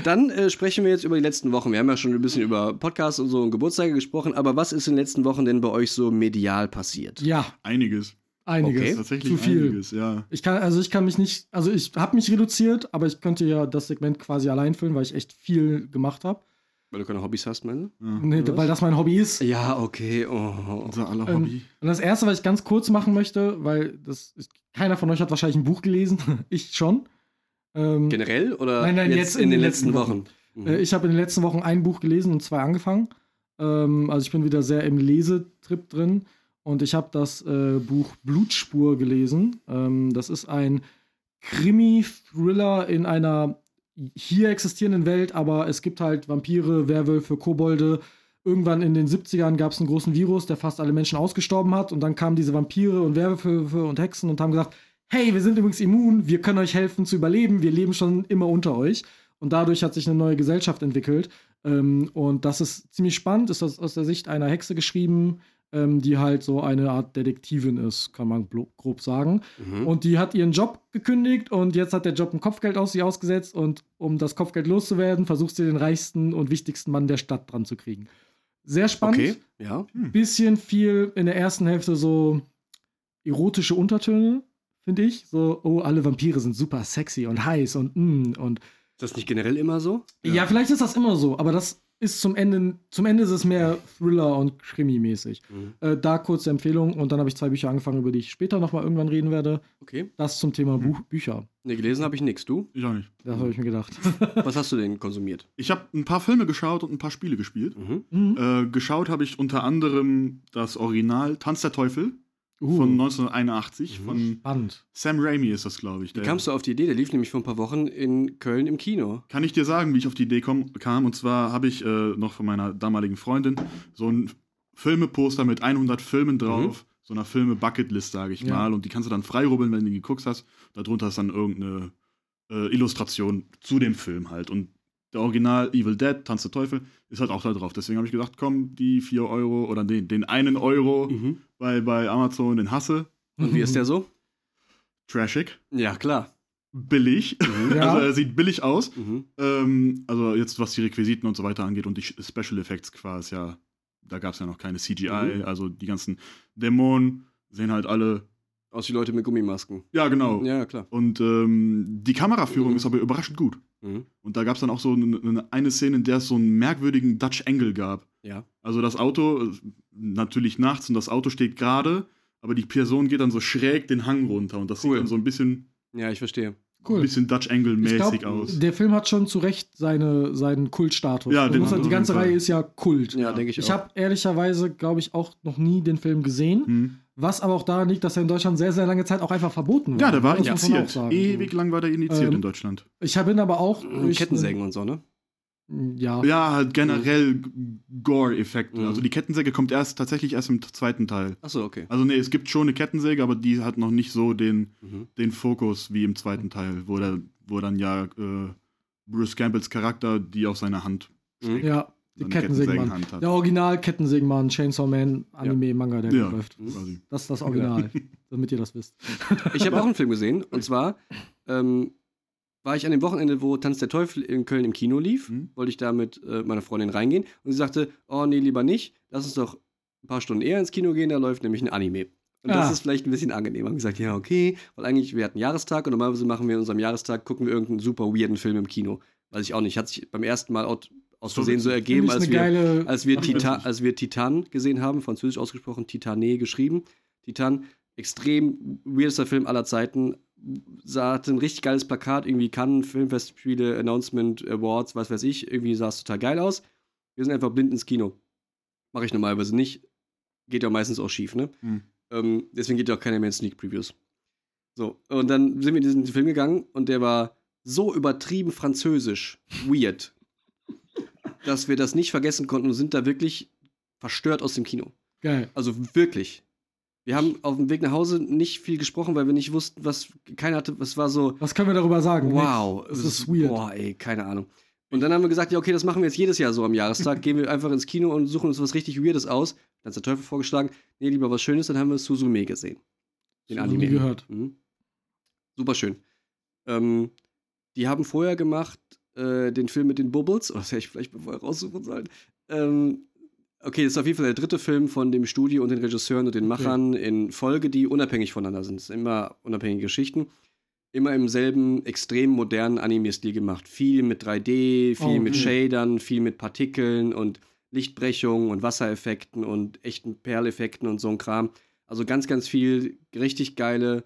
Dann äh, sprechen wir jetzt über die letzten Wochen. Wir haben ja schon ein bisschen über Podcasts und so und Geburtstage gesprochen, aber was ist in den letzten Wochen denn bei euch so medial passiert? Ja, Einiges. Einiges. Okay. Tatsächlich Zu viel. einiges, ja. Ich kann, also ich kann mich nicht, also ich habe mich reduziert, aber ich könnte ja das Segment quasi allein füllen, weil ich echt viel gemacht habe. Weil du keine Hobbys hast, meine? ja. Nee, weil das mein Hobby ist. Ja, okay. Oh. Unser aller Ähm, Hobby. Und das erste, was ich ganz kurz machen möchte, weil das ist, keiner von euch hat wahrscheinlich ein Buch gelesen, (laughs) ich schon. Ähm, Generell oder Nein, nein, jetzt in den letzten Wochen? Mhm. Äh, Ich habe in den letzten Wochen ein Buch gelesen und zwei angefangen. Ähm, also ich bin wieder sehr im Lesetrip drin. Und ich habe das äh, Buch Blutspur gelesen. Ähm, das ist ein Krimi-Thriller in einer hier existierenden Welt, aber es gibt halt Vampire, Werwölfe, Kobolde. Irgendwann in den 70ern gab es einen großen Virus, der fast alle Menschen ausgestorben hat. Und dann kamen diese Vampire und Werwölfe und Hexen und haben gesagt, hey, wir sind übrigens immun, wir können euch helfen zu überleben, wir leben schon immer unter euch. Und dadurch hat sich eine neue Gesellschaft entwickelt. Ähm, und das ist ziemlich spannend, ist aus der Sicht einer Hexe geschrieben, ähm, die halt so eine Art Detektivin ist, kann man grob sagen. Mhm. Und die hat ihren Job gekündigt und jetzt hat der Job ein Kopfgeld aus sie ausgesetzt. Und um das Kopfgeld loszuwerden, versucht sie den reichsten und wichtigsten Mann der Stadt dran zu kriegen. Sehr spannend. Okay, ja. Bisschen viel in der ersten Hälfte so erotische Untertöne, finde ich. So, oh, alle Vampire sind super sexy und heiß und mm, und Ist das nicht generell immer so? ja. vielleicht ist das immer so, aber das ist zum Ende, zum Ende ist es mehr Thriller und Krimi-mäßig. Mhm. Äh, da kurze Empfehlung und dann habe ich zwei Bücher angefangen, über die ich später nochmal irgendwann reden werde. Okay. Das zum Thema Buch, Bücher. Nee, gelesen habe ich nichts. Du? Ich auch nicht. Das habe ich mir gedacht. (laughs) Was hast du denn konsumiert? Ich habe ein paar Filme geschaut und ein paar Spiele gespielt. Mhm. Mhm. Äh, geschaut habe ich unter anderem das Original Tanz der Teufel Uh, von 1981 Mhm. von spannend. Sam Raimi ist das, glaube ich. Wie kamst du auf die Idee? Der lief nämlich vor ein paar Wochen in Köln im Kino. Kann ich dir sagen, wie ich auf die Idee komm, kam? Und zwar habe ich äh, noch von meiner damaligen Freundin so ein Filmeposter mit 100 Filmen drauf. So einer Filme-Bucketlist, sage ich Ja. mal. Und die kannst du dann freirubbeln, wenn du die geguckt hast. Darunter ist dann irgendeine äh, Illustration zu dem Film halt. Und der Original Evil Dead, Tanz der Teufel, ist halt auch da drauf. Deswegen habe ich gedacht, komm, die 4 Euro oder den, den einen Euro Mhm. bei, bei Amazon, den hasse. Und wie ist der so? Trashig, Ja, klar. billig. (laughs) Ja. Also er sieht billig aus. Mhm. Ähm, also jetzt was die Requisiten und so weiter angeht und die Special Effects quasi ja, da gab es ja noch keine CGI, Mhm. also die ganzen Dämonen sehen halt alle, Aus die Leute mit Gummimasken. ja genau. Ja, klar. Und ähm, die Kameraführung Mhm. ist aber überraschend gut. Mhm. Und da gab es dann auch so eine, eine Szene, in der es so einen merkwürdigen Dutch Angle gab. Ja. Also das Auto, natürlich nachts und das Auto steht gerade, aber die Person geht dann so schräg den Hang runter und das Cool. sieht dann so ein bisschen, Ja, ich verstehe. ein Cool. bisschen Dutch Ich Angle-mäßig aus. Der Film hat schon zu Recht seine, seinen Kultstatus. Ja, den halt, die ganze. Reihe ist ja Kult. Ja, denke ich, Ich auch. habe ehrlicherweise, glaube ich, auch noch nie den Film gesehen, Hm. Was aber auch daran liegt, dass er in Deutschland sehr, sehr lange Zeit auch einfach verboten war. Ja, der war Das sagen. Ewig lang war der indiziert Ähm, in Deutschland. Ich bin aber auch. Durch Kettensägen und so, ne? Ja. Ja, halt generell Gore-Effekte. Mhm. Also die Kettensäge kommt erst tatsächlich erst im zweiten Teil. Achso, okay. Also nee, es gibt schon eine Kettensäge, aber die hat noch nicht so den, Mhm. den Fokus wie im zweiten Teil, wo, der, wo dann ja äh, Bruce Campbells Charakter die auf seiner Hand Mhm. Ja, die Kettensägenmann. Kettensägenhand hat. Der Original Kettensägenmann, Chainsaw Man, Anime, Manga, der Ja. läuft. Quasi. Das ist das Original, (laughs) damit ihr das wisst. Ich habe auch einen Film gesehen. Und zwar ähm, war ich an dem Wochenende, wo Tanz der Teufel in Köln im Kino lief. Mhm. Wollte ich da mit äh, meiner Freundin reingehen. Und sie sagte: Oh, nee, lieber nicht. Lass uns doch ein paar Stunden eher ins Kino gehen. Da läuft nämlich ein Anime. Und das Ah. ist vielleicht ein bisschen angenehmer. Haben gesagt: Ja, okay. Weil eigentlich, wir hatten Jahrestag. Und normalerweise machen wir in unserem Jahrestag, gucken wir irgendeinen super weirden Film im Kino. Weiß ich auch nicht. Hat sich beim ersten Mal aus, Versehen so ergeben, als wir geile. als wir, Titan, als wir Titan gesehen haben, französisch ausgesprochen, Titané geschrieben. Titan, extrem weirdester Film aller Zeiten. Sah, hatte ein richtig geiles Plakat, irgendwie Cannes, Filmfestspiele, Announcement, Awards, was weiß ich. Irgendwie sah es total geil aus. Wir sind einfach blind ins Kino. Mache ich normalerweise nicht. Geht ja meistens auch schief, ne? Hm. Ähm, deswegen geht ja auch keiner mehr in Sneak Previews. So, und dann sind wir in diesen Film gegangen und der war so übertrieben französisch, weird, dass wir das nicht vergessen konnten und sind da wirklich verstört aus dem Kino. Geil. Also wirklich. Wir haben auf dem Weg nach Hause nicht viel gesprochen, weil wir nicht wussten, was keiner hatte. Es war so, Was können wir darüber sagen? wow, Es ist weird. Boah, ey, keine Ahnung. Und dann haben wir gesagt, ja, okay, das machen wir jetzt jedes Jahr so am Jahrestag. (laughs) Gehen wir einfach ins Kino und suchen uns was richtig Weirdes aus. Dann hat der Teufel vorgeschlagen, nee, lieber was Schönes, dann haben wir Suzume gesehen. Den Noch Anime. gehört. Mhm. Super schön. Ähm, die haben vorher gemacht äh, den Film mit den Bubbles. Oh, das hätte ich vielleicht vorher raussuchen sollen. Ähm, okay, das ist auf jeden Fall der dritte Film von dem Studio und den Regisseuren und den Machern in Folge, die unabhängig voneinander sind. Es sind immer unabhängige Geschichten. Immer im selben extrem modernen Anime-Stil gemacht. Viel mit 3D, viel Oh, mit okay. Shadern, viel mit Partikeln und Lichtbrechungen und Wassereffekten und echten Perleffekten und so ein Kram. Also ganz, ganz viel richtig geile,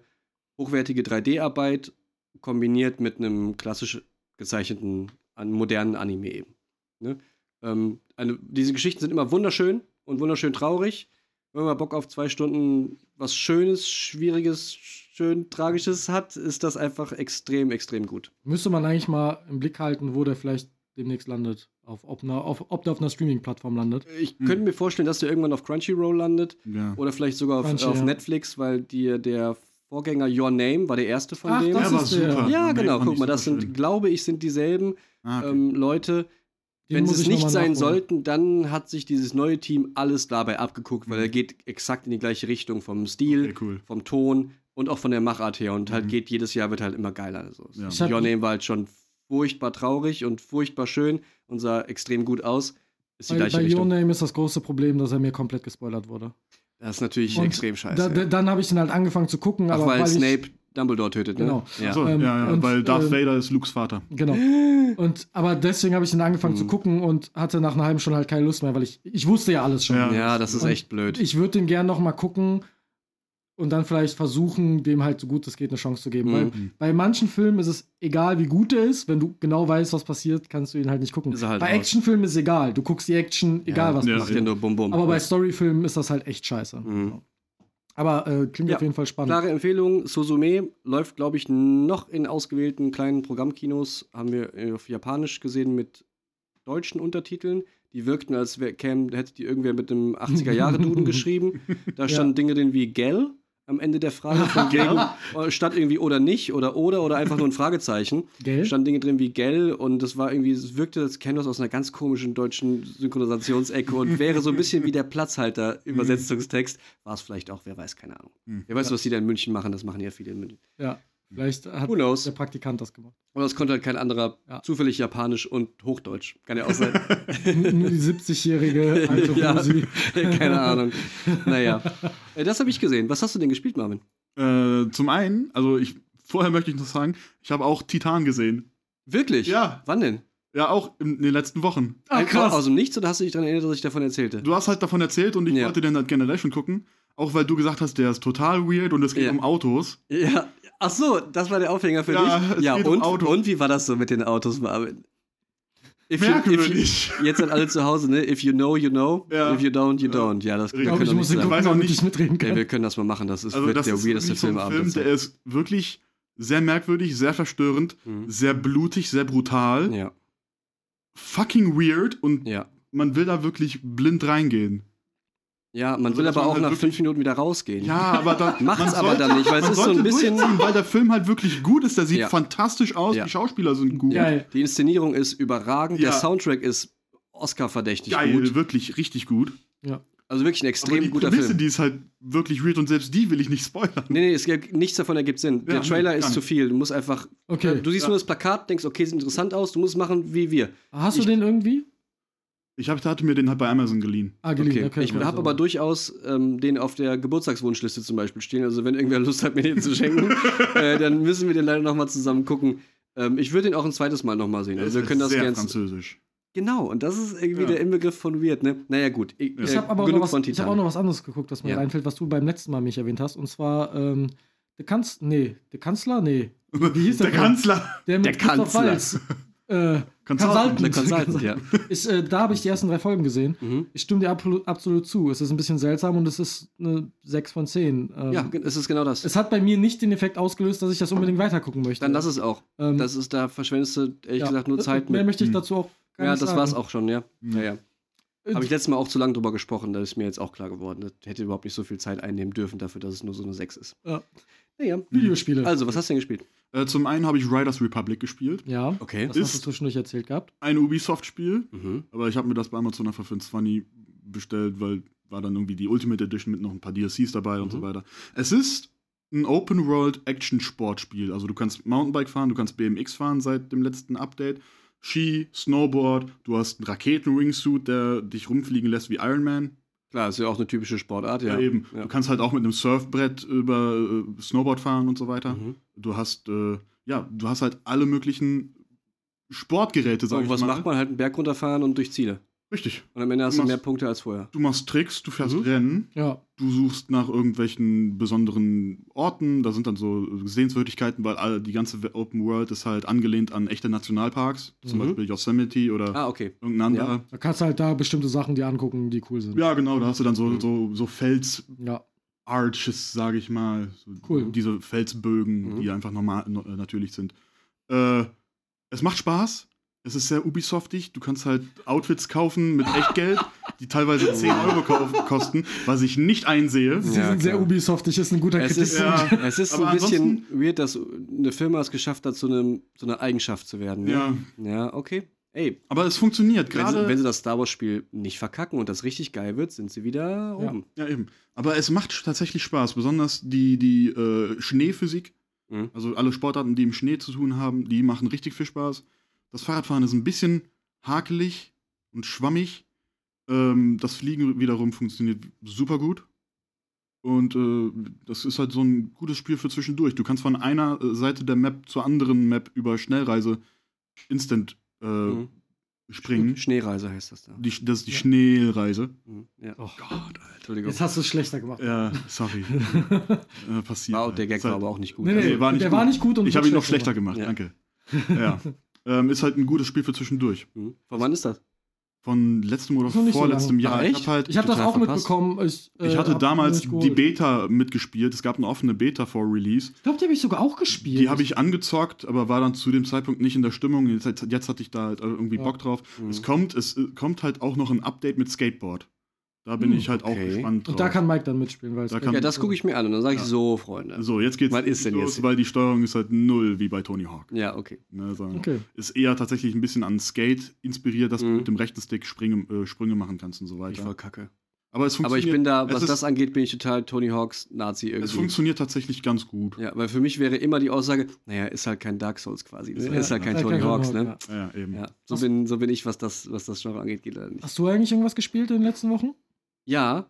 hochwertige 3D-Arbeit kombiniert mit einem klassisch gezeichneten, an modernen Anime eben. Ne? Ähm, eine, diese Geschichten sind immer wunderschön und wunderschön traurig. Wenn man Bock auf zwei Stunden was Schönes, Schwieriges, schön Tragisches hat, ist das einfach extrem, extrem gut. Müsste man eigentlich mal im Blick halten, wo der vielleicht demnächst landet. Auf, ob, na, auf, ob der auf einer Streaming-Plattform landet. Ich Hm. könnte mir vorstellen, dass der irgendwann auf Crunchyroll landet Ja. oder vielleicht sogar auf, Crunchy, auf ja. Netflix, weil die, der Vorgänger Your Name war der erste von Ach, dem. das war ist der. super. ja, genau. Guck mal, das sind, schön. glaube ich, sind dieselben Ah, okay. ähm, Leute. Den Wenn sie es nicht sein sollten, dann hat sich dieses neue Team alles dabei abgeguckt, weil Mhm. er geht exakt in die gleiche Richtung vom Stil, okay, cool. vom Ton und auch von der Machart her und halt Mhm. geht jedes Jahr wird halt immer geiler. Also, Ja. Your Name war halt schon furchtbar traurig und furchtbar schön und sah extrem gut aus. Ist die Bei, gleiche bei Your Richtung. Name ist das große Problem, dass er mir komplett gespoilert wurde. Das ist natürlich Und extrem scheiße. Da, da, dann habe ich den halt angefangen zu gucken, Ach, aber weil, weil ich, Snape Dumbledore tötet, ne? Genau. Ja. Achso, Ähm, ja, ja, und, weil Darth ähm, Vader ist Lukes Vater. Genau. (laughs) Und, aber deswegen habe ich dann angefangen zu Mhm. gucken und hatte nach einer halben Stunde halt keine Lust mehr, weil ich, ich wusste ja alles schon. Ja. Ja, das ist Und echt blöd. Ich würde den gern noch mal gucken und dann vielleicht versuchen, dem halt so gut es geht eine Chance zu geben. Mhm. Weil bei manchen Filmen ist es egal, wie gut er ist. Wenn du genau weißt, was passiert, kannst du ihn halt nicht gucken. Halt bei. Actionfilmen ist es egal. Du guckst die Action, egal was ja, Macht ja passiert. nur Bum Bum. Aber bei Storyfilmen ist das halt echt scheiße. Mhm. Aber äh, klingt Ja, auf jeden Fall spannend. Klare Empfehlung, Suzume läuft, glaube ich, noch in ausgewählten kleinen Programmkinos. Haben wir auf Japanisch gesehen mit deutschen Untertiteln. Die wirkten, als wär, käm, hätte die irgendwer mit einem 80er-Jahre-Duden (laughs) geschrieben. Da standen Dinge drin wie Gell, am Ende der Frage von. (laughs) Gell statt irgendwie oder nicht oder oder oder einfach nur ein Fragezeichen. Gell? Stand Dinge drin wie Gell und das war irgendwie, es wirkte, das kennt das aus einer ganz komischen deutschen Synchronisationsecke und wäre so ein bisschen wie der Platzhalter (laughs) Übersetzungstext. War es vielleicht auch, wer weiß, keine Ahnung. Hm. Wer weiß, was die da in München machen, das machen ja viele in München. Ja, vielleicht hat der Praktikant das gemacht. Aber das konnte halt kein anderer, Ja. zufällig Japanisch und Hochdeutsch. Kann ja auch sein. (laughs) Nur die 70-jährige alte (laughs) ja, Rosi. (laughs) keine Ahnung. Naja, Äh, das habe ich gesehen. Was hast du denn gespielt, Marvin? Äh, zum einen, also ich vorher möchte ich noch sagen, ich habe auch Titan gesehen. Wirklich? Ja. Wann denn? Ja, auch in den letzten Wochen. Ah, Einfach krass. Aus dem Nichts oder hast du dich daran erinnert, dass ich davon erzählte? Du hast halt davon erzählt und ich Ja. wollte den halt generell schon gucken. Auch weil du gesagt hast, der ist total weird und es geht Ja. um Autos. Ja. Ach so, das war der Aufhänger für Ja, dich? Ja, geht um und, Autos. und wie war das so mit den Autos, Marvin? If you, if Merkwürdig. you, jetzt sind alle zu Hause, ne? If you know, you know. Ja. If you don't, you don't. Ja, das Ich wir Ich glaube, können ich muss nicht den weiß auch nicht- ich mitreden Ey, kann. wir können das mal machen. Das ist Also wird das der ist weirdeste so Filmabend. Film, der der ist wirklich sehr merkwürdig, sehr verstörend, Mhm. sehr blutig, sehr brutal, Ja, fucking weird und ja. man will da wirklich blind reingehen. Ja, man Also, will aber man auch halt nach fünf Minuten wieder rausgehen. Ja, aber da (laughs) Macht's aber dann nicht, weil es ist so ein bisschen- weil der Film halt wirklich gut ist. Der sieht Ja. fantastisch aus, Ja. die Schauspieler sind gut. Geil. Die Inszenierung ist überragend, der Ja. Soundtrack ist Oscar-verdächtig Geil, gut. wirklich richtig gut. Also wirklich ein Aber extrem die guter Prämisse, Film. die ist halt wirklich weird und selbst die will ich nicht spoilern. Nee, nee, es gibt, nichts davon ergibt Sinn. Ja, der Trailer nee, ist zu viel. Du musst einfach. Okay. Du siehst Ja. nur das Plakat, denkst, okay, sieht interessant aus, du musst es machen wie wir. Hast du ich- den irgendwie? Ich hab, hatte mir den halt bei Amazon geliehen. Ah, geliehen. Okay. Okay. ich okay, habe aber durchaus ähm, den auf der Geburtstagswunschliste zum Beispiel stehen. Also wenn irgendwer Lust hat, mir den zu schenken, (laughs) äh, dann müssen wir den leider nochmal zusammen gucken. Ähm, ich würde den auch ein zweites Mal nochmal sehen. Also wir können das sehr gerne. französisch. Genau, und das ist irgendwie Ja. der Inbegriff von weird, ne? Naja, gut. Ich, Ich äh, habe aber auch genug noch, was, ich hab auch noch was anderes geguckt, was mir Ja. einfällt, was du beim letzten Mal mich erwähnt hast. Und zwar, ähm, der Kanzler, nee, der Kanzler, nee. (laughs) Wie hieß der? Der Kanzler. Der mit Der Kanzler. Äh, Consultant. Consultant, (laughs) ja. ich, äh, da habe ich die ersten drei Folgen gesehen. Mhm. Ich stimme dir absolut, absolut zu. Es ist ein bisschen seltsam und es ist eine 6 von 10. Ähm, Ja, es ist genau das. Es hat bei mir nicht den Effekt ausgelöst, dass ich das unbedingt weitergucken möchte. Dann lass es auch. Ähm, Das ist, da verschwendest du ehrlich ja. gesagt nur Zeit Mehr mit. möchte ich Hm. dazu auch gar Ja, nicht das sagen. war's auch schon, ja. Mhm. Ja, ja. Äh, Habe ich letztes Mal auch zu lange drüber gesprochen, da ist mir jetzt auch klar geworden. Das hätte überhaupt nicht so viel Zeit einnehmen dürfen dafür, dass es nur so eine 6 ist. Ja. Naja. Videospiele. Also, was hast du denn gespielt? Äh, zum einen habe ich Riders Republic gespielt. ja. Okay. Das hast du Ist- zwischendurch erzählt gehabt. Ein Ubisoft-Spiel. Mhm. Aber ich habe mir das bei Amazon einfach für 20 bestellt, weil war dann irgendwie die Ultimate Edition mit noch ein paar DLCs dabei und Mhm. so weiter. Es ist ein Open-World-Action-Sportspiel. Also du kannst Mountainbike fahren, du kannst BMX fahren seit dem letzten Update. Ski, Snowboard, du hast einen Raketen-Wingsuit, der dich rumfliegen lässt wie Iron Man. Klar, ist ja auch eine typische Sportart, ja. Ja, eben. Ja. Du kannst halt auch mit einem Surfbrett über äh, Snowboard fahren und so weiter. Mhm. Du hast, äh, ja, du hast halt alle möglichen Sportgeräte, sag So, ich was mal. macht man? Halt einen Berg runterfahren und durch Ziele. Richtig. Und am Ende hast Du du machst- mehr Punkte als vorher. Du machst Tricks, du fährst Mhm. Rennen, Ja. du suchst nach irgendwelchen besonderen Orten, da sind dann so Sehenswürdigkeiten, weil all, die ganze Open World ist halt angelehnt an echte Nationalparks, zum Mhm. Beispiel Yosemite oder Ah, okay. irgendein anderer. Da kannst du halt da bestimmte Sachen dir angucken, die cool sind. Ja. genau, da hast du dann so, Mhm. so, so Fels-Arches, Ja. sage ich mal. So Cool. Diese Felsbögen, Mhm. die einfach normal, no, äh, natürlich sind. Äh, es macht Spaß. Es ist sehr Ubisoftig. Du kannst halt Outfits kaufen mit Echtgeld, die teilweise 10 Euro kosten, was ich nicht einsehe. Sie Ja, sind sehr klar. Ubisoftig, ist ein guter Es ist. Ja. es ist so Aber ein bisschen weird, dass eine Firma es geschafft hat, zu, einem, zu einer Eigenschaft zu werden. Ne? Ja, Ja, okay. Ey, aber es funktioniert wenn gerade. wenn sie das Star Wars-Spiel nicht verkacken und das richtig geil wird, sind sie wieder Ja. oben. Ja, eben. Aber es macht tatsächlich Spaß, besonders die, die äh, Schneephysik. Mhm. Also alle Sportarten, die im Schnee zu tun haben, die machen richtig viel Spaß. Das Fahrradfahren ist ein bisschen hakelig und schwammig. Ähm, das Fliegen wiederum funktioniert super gut. Und äh, das ist halt so ein gutes Spiel für zwischendurch. Du kannst von einer äh, Seite der Map zur anderen Map über Schnellreise instant äh, Mhm. springen. Schneereise heißt das da. Die, das ist die Schnellreise. Mhm. Ja. Oh. Gott, Alter, Entschuldigung. Jetzt hast du es schlechter gemacht. Ja, sorry. (laughs) äh, passiert. Wow, der Gag Ist halt- war aber auch nicht gut. Nee, nee, Nee, war nicht der gut. war nicht gut und Ich habe ihn noch schlechter gemacht, Ja. danke. (laughs) Ja. Ähm, ist halt ein gutes Spiel für zwischendurch. Mhm. Von wann ist das? Von letztem oder so vorletztem lange. Jahr. Ach, ich habe halt, Ich habe das auch verpasst. mitbekommen. Ich, äh, ich hatte hab damals die. Beta mitgespielt. Es gab eine offene Beta vor Release. Ich glaube, die habe ich sogar auch gespielt. Die habe ich angezockt, aber war dann zu dem Zeitpunkt nicht in der Stimmung. Jetzt, jetzt hatte ich da halt irgendwie Ja. Bock drauf. Mhm. Es kommt, es äh, kommt halt auch noch ein Update mit Skateboard. Da bin Hm, ich halt auch okay. gespannt drauf. Und da kann Mike dann mitspielen, weil es Da kann- Ja, das gucke ich mir an und dann sage ich Ja. so, Freunde. so, jetzt geht's Was ist denn los, jetzt? weil die Steuerung ist halt null wie bei Tony Hawk. Ja, okay. Ne, Okay. Ist eher tatsächlich ein bisschen an Skate inspiriert, dass du Mhm. mit dem rechten Stick Sprünge, äh, Sprünge machen kannst und so Ich weiter. voll kacke. Aber es Aber funktioniert, ich bin da, es was ist, das angeht, bin ich total Tony Hawks Nazi Es irgendwie. funktioniert tatsächlich ganz gut. Ja, weil für mich wäre immer die Aussage, naja, ist halt kein Dark Souls quasi. Ist, Ja, ist halt kein ist halt Tony kein Hawks, ne? Hawk, Ja, eben. Ja, so bin, so bin ich, was das, was das Genre angeht, geht leider nicht. Hast du eigentlich irgendwas gespielt in den letzten Wochen? Ja,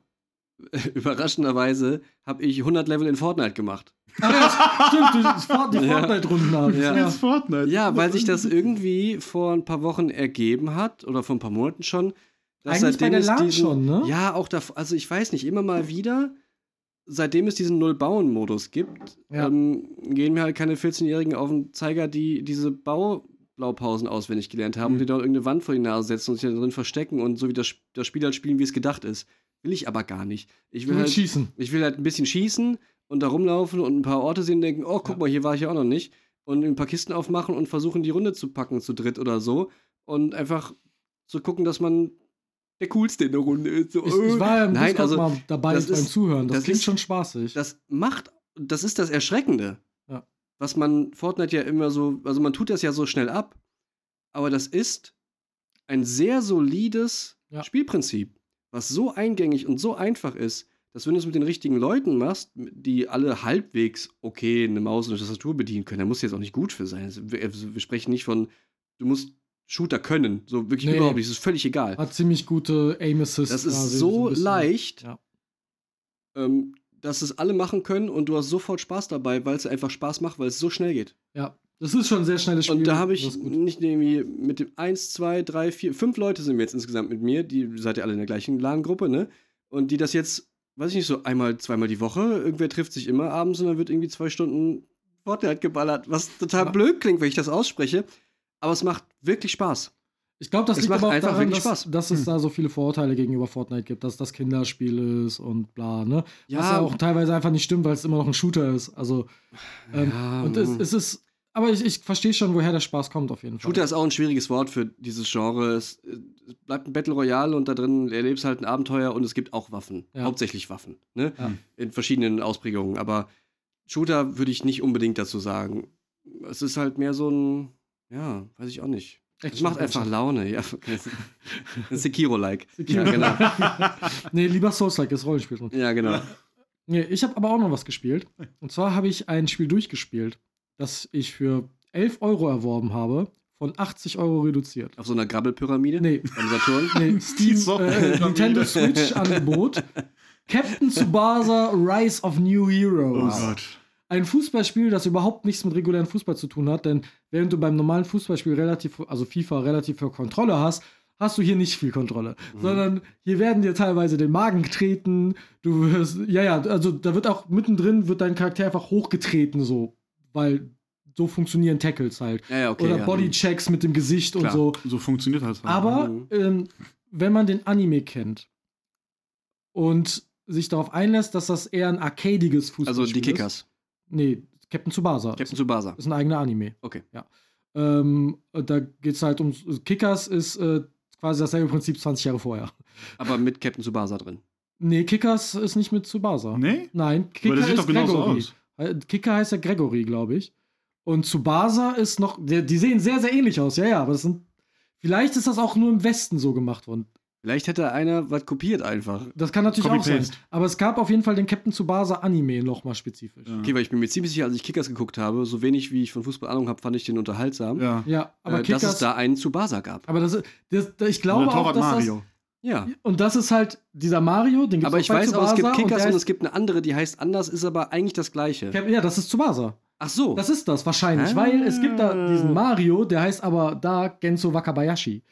(laughs) überraschenderweise habe ich 100 Level in Fortnite gemacht. Ja, (laughs) stimmt, die, Fort- die Ja. Fortnite-Runden haben. Ja. Fortnite. Ja, weil sich das irgendwie vor ein paar Wochen ergeben hat oder vor ein paar Monaten schon. dass Eigentlich bei der es LAN diesen- schon, ne? Ja, auch da, also ich weiß nicht, immer mal wieder, seitdem es diesen Null-Bauen-Modus gibt, Ja. ähm, gehen mir halt keine 14-Jährigen auf den Zeiger, die diese Baublaupausen auswendig gelernt haben Mhm. und die dort irgendeine Wand vor die Nase setzen und sich da drin verstecken und so wie das, das Spiel halt spielen, wie es gedacht ist. Will ich aber gar nicht. Ich will, willst halt, schießen. ich will halt ein bisschen schießen und da rumlaufen und ein paar Orte sehen und denken, oh, guck Ja. mal, hier war ich ja auch noch nicht. Und ein paar Kisten aufmachen und versuchen, die Runde zu packen, zu dritt oder so. Und einfach zu gucken, dass man der Coolste in der Runde ist. So, Ich, ich war ja im Nein, also, mal dabei das beim ist- Zuhören. Das, das klingt ist- schon spaßig. das macht, das ist das Erschreckende. Ja. Was man Fortnite ja immer so, also man tut das ja so schnell ab, aber das ist ein sehr solides Ja. Spielprinzip, was so eingängig und so einfach ist, dass wenn du es mit den richtigen Leuten machst, die alle halbwegs okay eine Maus und eine Tastatur bedienen können, da muss jetzt auch nicht gut für sein. Also wir, also wir sprechen nicht von, du musst Shooter können, so wirklich Nee. überhaupt nicht, das ist völlig egal. Hat ziemlich gute Aim Assist. Das ist so bisschen. leicht, Ja. ähm, dass es alle machen können und du hast sofort Spaß dabei, weil es einfach Spaß macht, weil es so schnell geht. Ja, das ist schon ein sehr schnelles Spiel. Und da habe ich nicht irgendwie mit dem 1, 2, 3, 4, 5 Leute sind wir jetzt insgesamt mit mir, die seid ihr alle in der gleichen LAN-Gruppe, ne? Und die das jetzt, weiß ich nicht, so einmal, zweimal die Woche, irgendwer trifft sich immer abends und dann wird irgendwie zwei Stunden Fortnite geballert, was total Ja. blöd klingt, wenn ich das ausspreche. Aber es macht wirklich Spaß. Ich glaube, das Es liegt macht aber auch einfach daran, wirklich dass, Spaß. dass es da so viele Vorurteile gegenüber Fortnite gibt, dass das Kinderspiel ist und bla, ne? Ja, Was ja auch teilweise einfach nicht stimmt, weil es immer noch ein Shooter ist. Also, ähm, Ja, und es, es ist, aber ich, ich verstehe schon, woher der Spaß kommt auf jeden Fall. Shooter ist auch ein schwieriges Wort für dieses Genre. Es, es bleibt ein Battle Royale und da drin erlebst halt ein Abenteuer und es gibt auch Waffen. Ja. Hauptsächlich Waffen. Ne? Ja. In verschiedenen Ausprägungen. Aber Shooter würde ich nicht unbedingt dazu sagen. Es ist halt mehr so ein, ja, weiß ich auch nicht. Es macht einfach Laune, ja. (laughs) Sekiro-like. Sekiro. Ja, genau. (laughs) nee, lieber Souls-like ist Rollenspiel. Ja, genau. Nee, ich habe aber auch noch was gespielt. Und zwar habe ich ein Spiel durchgespielt, das ich für 11 Euro erworben habe, von 80 Euro reduziert. Auf so einer Grabbelpyramide Nee, beim Saturn. (laughs) nee, Steam, äh, Nintendo Switch (laughs) Angebot. Captain Tsubasa Rise of New Oh Heroes. Gott. Ein Fußballspiel, das überhaupt nichts mit regulären Fußball zu tun hat, denn während du beim normalen Fußballspiel relativ, also FIFA relativ viel Kontrolle hast, hast du hier nicht viel Kontrolle, sondern hier werden dir teilweise den Magen getreten, du wirst, ja, ja, also da wird auch mittendrin, wird dein Charakter einfach hochgetreten, so, weil so funktionieren Tackles halt. Ja, ja, okay. Oder ja. Bodychecks mit dem Gesicht Klar. und so. So funktioniert halt. Aber Mhm. ähm, wenn man den Anime kennt und sich darauf einlässt, dass das eher ein arcadiges Fußballspiel Also die ist. Kickers. Nee, Captain Tsubasa. Captain Tsubasa. ist ein eigener Anime. Okay. Ja. Ähm, da geht es halt um. Kickers ist äh, quasi dasselbe Prinzip 20 Jahre vorher. Aber mit Captain Tsubasa drin. Nee, Kickers ist nicht mit Tsubasa. Nee? Nein, Aber Kicker der sieht ist doch genauso Gregory. aus. Äh, Kicker heißt ja Gregory, glaube ich. Und Tsubasa ist noch. Die, die sehen sehr, sehr ähnlich aus, ja, ja, aber das sind. Vielleicht ist das auch nur im Westen so gemacht worden. Vielleicht hätte einer was kopiert einfach. Das kann natürlich auch sein. Copy-paste. Aber es gab auf jeden Fall den Captain Tsubasa Anime nochmal spezifisch. Ja. Okay, weil ich bin mir ziemlich sicher, als ich Kickers geguckt habe, so wenig wie ich von Fußball Ahnung habe, fand ich den unterhaltsam. Ja. Ja, aber äh, Kickers. dass es da einen Tsubasa gab. aber das, ist- das, das, ich glaube auch, dass Mario. Ja. Und das ist halt dieser Mario, den gibt's Aber auch ich weiß auch, es gibt Tsubasa und Kickers und, heißt- es gibt eine andere, die heißt anders, ist aber eigentlich das gleiche. Ja, das ist Tsubasa. Ach so. Das ist das wahrscheinlich, Ah. weil es gibt da diesen Mario, der heißt aber da Genso Wakabayashi.